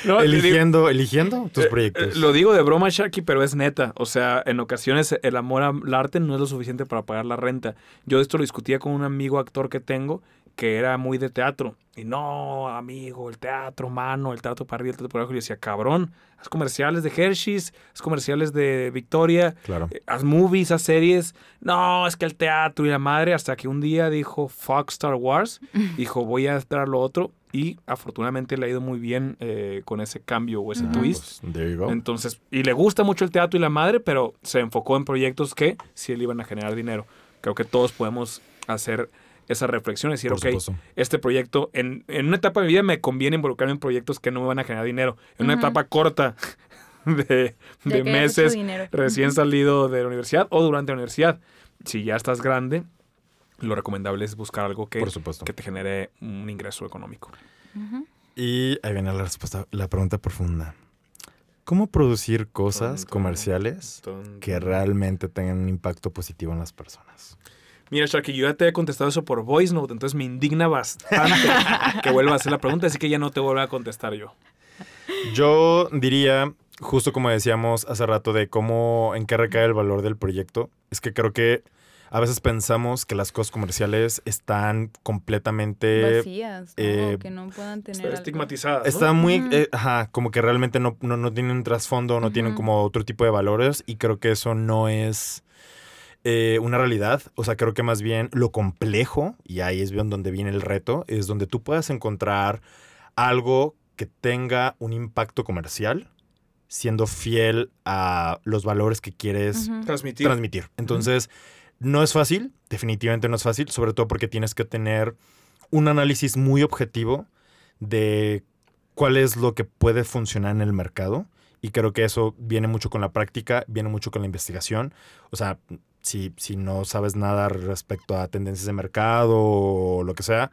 No, digo- eligiendo, eligiendo tus eh, proyectos. eh, lo digo de broma, Sharky, pero es neta. O sea, en ocasiones el amor al arte no es lo suficiente para pagar la renta. Yo esto lo discutía con un amigo actor que tengo que era muy de teatro. Y no, amigo, el teatro, mano, el teatro para arriba, el teatro para abajo. Y yo decía, cabrón, haz comerciales de Hershey's, haz comerciales de Victoria, Claro. eh, haz movies, haz series. No, es que el teatro y la madre, hasta que un día dijo Fox Star Wars, dijo, voy a estar lo otro. Y afortunadamente le ha ido muy bien eh, con ese cambio o ese twist. Pues, there you go. Entonces, y le gusta mucho el teatro y la madre, pero se enfocó en proyectos que sí le iban a generar dinero. Creo que todos podemos hacer esa reflexión y decir, Por ok, supuesto. este proyecto, en, en una etapa de mi vida me conviene involucrarme en proyectos que no me van a generar dinero. En una etapa corta de, meses, recién salido de la universidad o durante la universidad. Si ya estás grande, lo recomendable es buscar algo que, Por supuesto. que te genere un ingreso económico. Y ahí viene la respuesta, la pregunta profunda. ¿Cómo producir cosas comerciales que realmente tengan un impacto positivo en las personas? Mira, Sharky, yo ya te he contestado eso por voice note, entonces me indigna bastante que vuelva a hacer la pregunta, así que ya no te vuelvo a contestar yo. Yo diría, justo como decíamos hace rato, de cómo, en qué recae el valor del proyecto, es que creo que a veces pensamos que las cosas comerciales están completamente... Vacías, ¿no? eh, que no puedan tener Está algo. estigmatizada. ¿no? Están muy, eh, ajá, como que realmente no, no, no tienen un trasfondo, no tienen como otro tipo de valores y creo que eso no es eh, una realidad. O sea, creo que más bien lo complejo, y ahí es bien donde viene el reto, es donde tú puedas encontrar algo que tenga un impacto comercial siendo fiel a los valores que quieres. Transmitir. transmitir. Entonces, no es fácil, definitivamente no es fácil, sobre todo porque tienes que tener un análisis muy objetivo de cuál es lo que puede funcionar en el mercado. Y creo que eso viene mucho con la práctica, viene mucho con la investigación. O sea, si, si no sabes nada respecto a tendencias de mercado o lo que sea,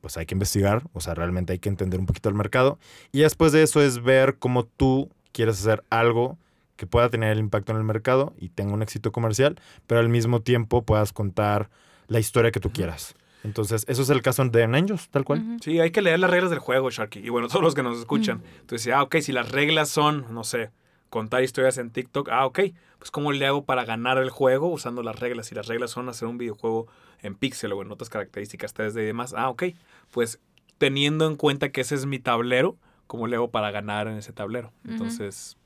pues hay que investigar. O sea, realmente hay que entender un poquito el mercado. Y después de eso es ver cómo tú quieres hacer algo que pueda tener el impacto en el mercado y tenga un éxito comercial, pero al mismo tiempo puedas contar la historia que tú quieras. Entonces, eso es el caso de Angels, tal cual. Sí, hay que leer las reglas del juego, Sharky. Y bueno, todos los que nos escuchan. Entonces, ah, ok, si las reglas son, no sé, contar historias en TikTok, ah, ok, pues ¿cómo le hago para ganar el juego usando las reglas? Si las reglas son hacer un videojuego en pixel o en otras características 3D y demás, ah, ok, pues teniendo en cuenta que ese es mi tablero, ¿cómo le hago para ganar en ese tablero? Entonces...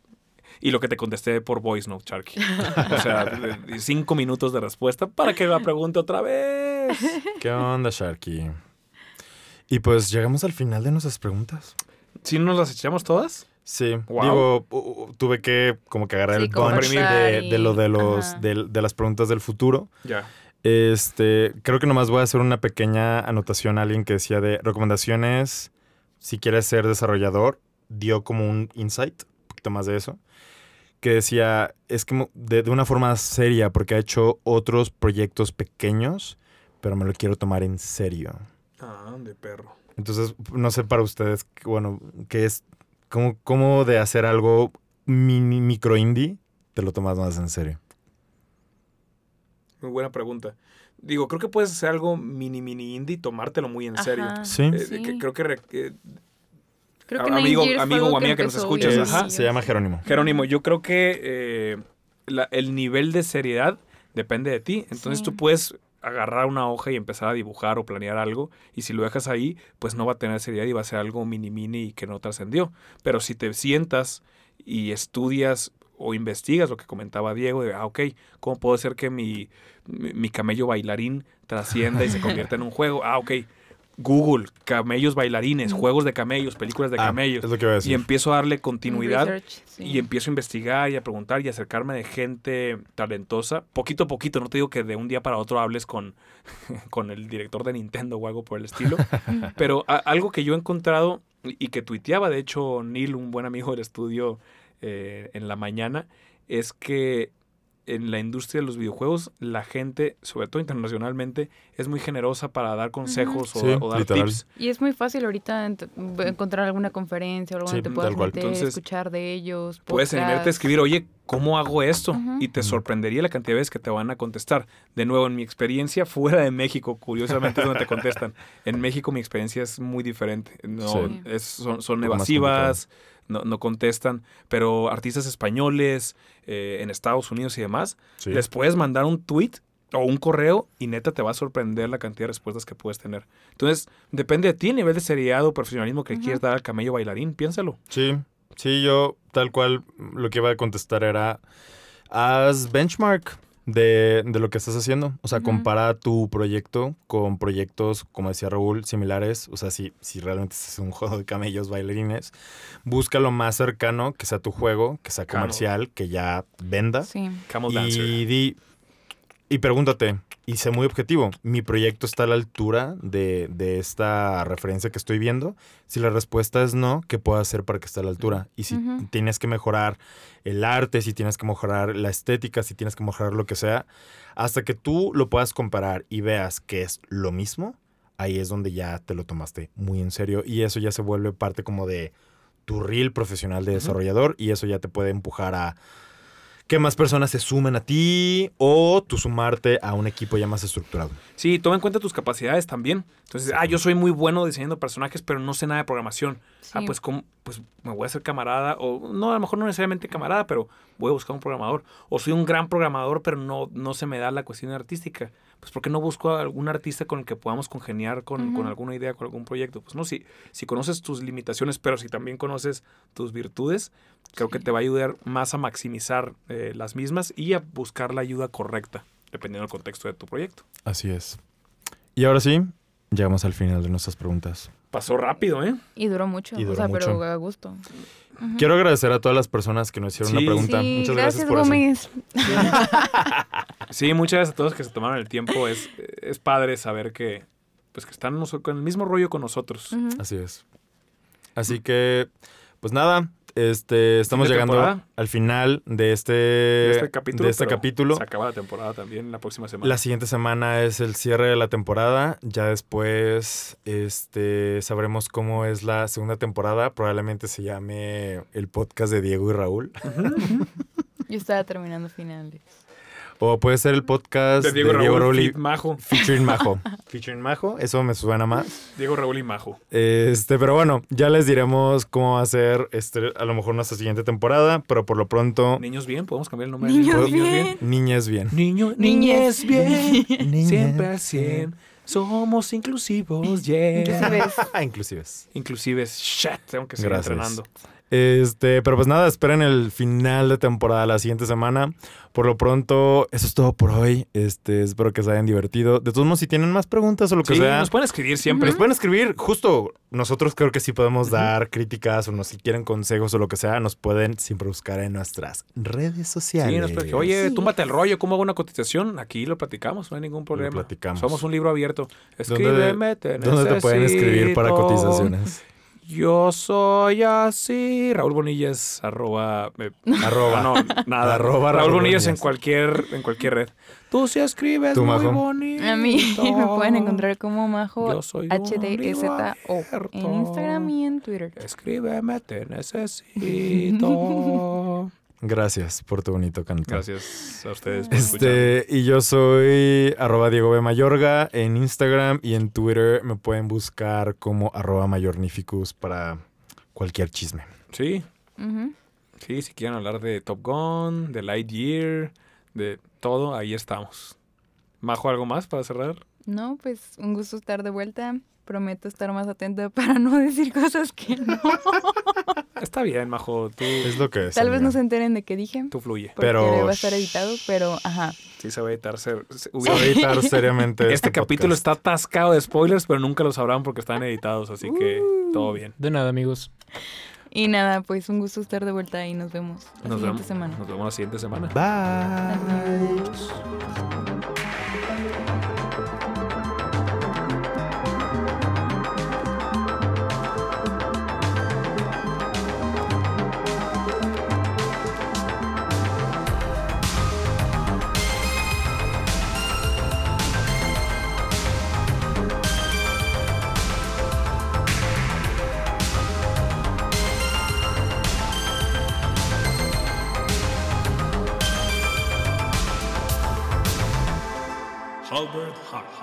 Y lo que te contesté por voice note, Sharky. O sea, cinco minutos de respuesta para que la pregunte otra vez. ¿Qué onda, Sharky? Y pues llegamos al final de nuestras preguntas. ¿Sí nos las echamos todas? Sí, Wow. digo, tuve que como que agarrar Sí, el bunch conversar de, lo de los de, de las preguntas del futuro. Ya. Este, creo que nomás voy a hacer una pequeña anotación a alguien que decía de recomendaciones si quieres ser desarrollador, dio como un insight, un poquito más de eso, que decía, es que de, de una forma seria, porque ha hecho otros proyectos pequeños, pero me lo quiero tomar en serio. Ah, de perro. Entonces, no sé para ustedes, bueno, qué es, cómo, cómo de hacer algo mini, micro indie, te lo tomas más en serio. Muy buena pregunta. Digo, creo que puedes hacer algo mini, mini indie y tomártelo muy en serio. Ajá, Sí. Eh, sí. que- creo que, re- Creo amigo- amigo o amiga que nos escuchas, Es- ajá. se llama Jerónimo. Jerónimo, yo creo que eh, la- el nivel de seriedad depende de ti. Entonces Sí. tú puedes agarrar una hoja y empezar a dibujar o planear algo. Y si lo dejas ahí, pues no va a tener seriedad y va a ser algo mini, mini y que no trascendió. Pero si te sientas y estudias o investigas lo que comentaba Diego, de, ah, ok, ¿cómo puedo hacer que mi, mi, camello bailarín trascienda y se convierta en un juego? Ah, ok. Google, camellos bailarines, juegos de camellos, películas de Ah, camellos. Es lo que iba a Y empiezo a darle continuidad research, sí. y empiezo a investigar y a preguntar y acercarme de gente talentosa. Poquito a poquito, no te digo que de un día para otro hables con, con el director de Nintendo o algo por el estilo, pero a- algo que yo he encontrado y y que tuiteaba, de hecho, Neil, un buen amigo del estudio eh, en la mañana, es que en la industria de los videojuegos la gente, sobre todo internacionalmente, es muy generosa para dar consejos o- Sí, o, dar literal. tips. Y es muy fácil ahorita ent- encontrar alguna conferencia o algo Sí, donde te puedas meter, Entonces, escuchar de ellos. Puedes animarte a escribir, oye, ¿cómo hago esto? Y te sorprendería la cantidad de veces que te van a contestar. De nuevo, en mi experiencia fuera de México, curiosamente es donde te contestan. En México mi experiencia es muy diferente. No, Sí. es- son, son evasivas, no, no contestan, pero artistas españoles eh, en Estados Unidos y demás, Sí. les puedes mandar un tweet o un correo y neta te va a sorprender la cantidad de respuestas que puedes tener. Entonces, depende de ti, el nivel de seriedad o profesionalismo que Ujú. quieres dar al camello bailarín, piénsalo. Sí, sí, yo tal cual lo que iba a contestar era, haz benchmark de, de lo que estás haciendo. O sea, compara tu proyecto con proyectos, como decía Raúl, similares. O sea, si, si realmente es un juego de camellos bailarines, busca lo más cercano que sea tu juego, que sea comercial, que ya venda. Sí. Camel Dancer. Y, di- y pregúntate, y sé muy objetivo, ¿mi proyecto está a la altura de, de esta referencia que estoy viendo? Si la respuesta es no, ¿qué puedo hacer para que esté a la altura? Y si tienes que mejorar el arte, si tienes que mejorar la estética, si tienes que mejorar lo que sea, hasta que tú lo puedas comparar y veas que es lo mismo, ahí es donde ya te lo tomaste muy en serio y eso ya se vuelve parte como de tu reel profesional de desarrollador y eso ya te puede empujar a que más personas se sumen a ti o tú sumarte a un equipo ya más estructurado. Sí, toma en cuenta tus capacidades también. Entonces, ah, yo soy muy bueno diseñando personajes, pero no sé nada de programación. Ah, pues, ¿cómo? pues me voy a hacer camarada, o no, a lo mejor no necesariamente camarada, pero voy a buscar un programador. O soy un gran programador, pero no, no se me da la cuestión artística. Pues, ¿por qué no busco a algún artista con el que podamos congeniar con, con alguna idea, con algún proyecto? Pues no, si, si conoces tus limitaciones, pero si también conoces tus virtudes, creo que te va a ayudar más a maximizar eh, las mismas y a buscar la ayuda correcta, dependiendo del contexto de tu proyecto. Así es. Y ahora sí, llegamos al final de nuestras preguntas. Pasó rápido, ¿eh? Y duró mucho, Y o sea, pero mucho. a gusto. Quiero agradecer a todas las personas que nos hicieron Sí. una pregunta. Sí, Muchas gracias, por eso. Gómez. Sí, muchas gracias a todos que se tomaron el tiempo. Es, es padre saber que, pues, que están con el mismo rollo con nosotros. Así es. Así que, pues nada, este, estamos llegando temporada. al final de este, De este capítulo. de este capítulo. Se acaba la temporada también la próxima semana. La siguiente semana es el cierre de la temporada. Ya después este, sabremos cómo es la segunda temporada. Probablemente se llame el podcast de Diego y Raúl. Yo estaba terminando finales. O puede ser el podcast de Diego, Raúl, Raúl y Fit Majo. featuring Majo. featuring Majo, eso me suena más. Diego Raúl y Majo. Este, pero bueno, ya les diremos cómo va a ser este, a lo mejor nuestra siguiente temporada, pero por lo pronto, Niños bien, podemos cambiar el nombre. Niños de bien. niñas bien. Niño, Niñez. niñez bien. Niñez Siempre al 100. Somos inclusivos, yeah. Inclusives. Inclusives. Inclusives. Shit, tengo que seguir Gracias. entrenando. Este, pero pues nada, esperen el final de temporada la siguiente semana. Por lo pronto, eso es todo por hoy. Este, espero que se hayan divertido. De todos modos, si tienen más preguntas o lo que Sí, sea, nos pueden escribir siempre. nos pueden escribir. Justo, nosotros creo que sí podemos dar críticas o no, si quieren consejos o lo que sea, nos pueden siempre buscar en nuestras redes sociales. Sí, nos pueden decir, oye, Sí. túmbate el rollo, ¿cómo hago una cotización? Aquí lo platicamos, no hay ningún problema. platicamos. Somos un libro abierto. ¿Dónde, Escríbeme, te ¿Dónde te pueden escribir para cotizaciones? Yo soy así. Raúl Bonillas, arroba. eh, Arroba. no, nada. Arroba Raúl Raúl Bonillas en cualquier, en cualquier red. Tú sí escribes ¿Tú, muy Majo? bonito. A mí me pueden encontrar como Majo HDZO en Instagram y en Twitter. Escríbeme, te necesito. Gracias por tu bonito canto. Gracias a ustedes por. Este, y yo soy arroba Diego B. Mayorga en Instagram y en Twitter me pueden buscar como arroba Mayornificus para cualquier chisme. Sí, sí, si quieren hablar de Top Gun, de Lightyear, de todo, ahí estamos. Majo, ¿algo más para cerrar? No, pues un gusto estar de vuelta. Prometo estar más atenta para no decir cosas que no. Está bien, Majo, tú, Es lo que es. Tal vez amiga. no se enteren de qué dije. tú fluye. Pero- va a estar editado, pero ajá. Sí, se va a editar. se- se- va a editar seriamente. Este capítulo está atascado de spoilers, pero nunca lo sabrán porque están editados, así que todo bien. De nada, amigos. Y nada, pues un gusto estar de vuelta y nos vemos la Nos siguiente vemos, semana. nos vemos la siguiente semana. Bye. Adiós. Halbert Hart.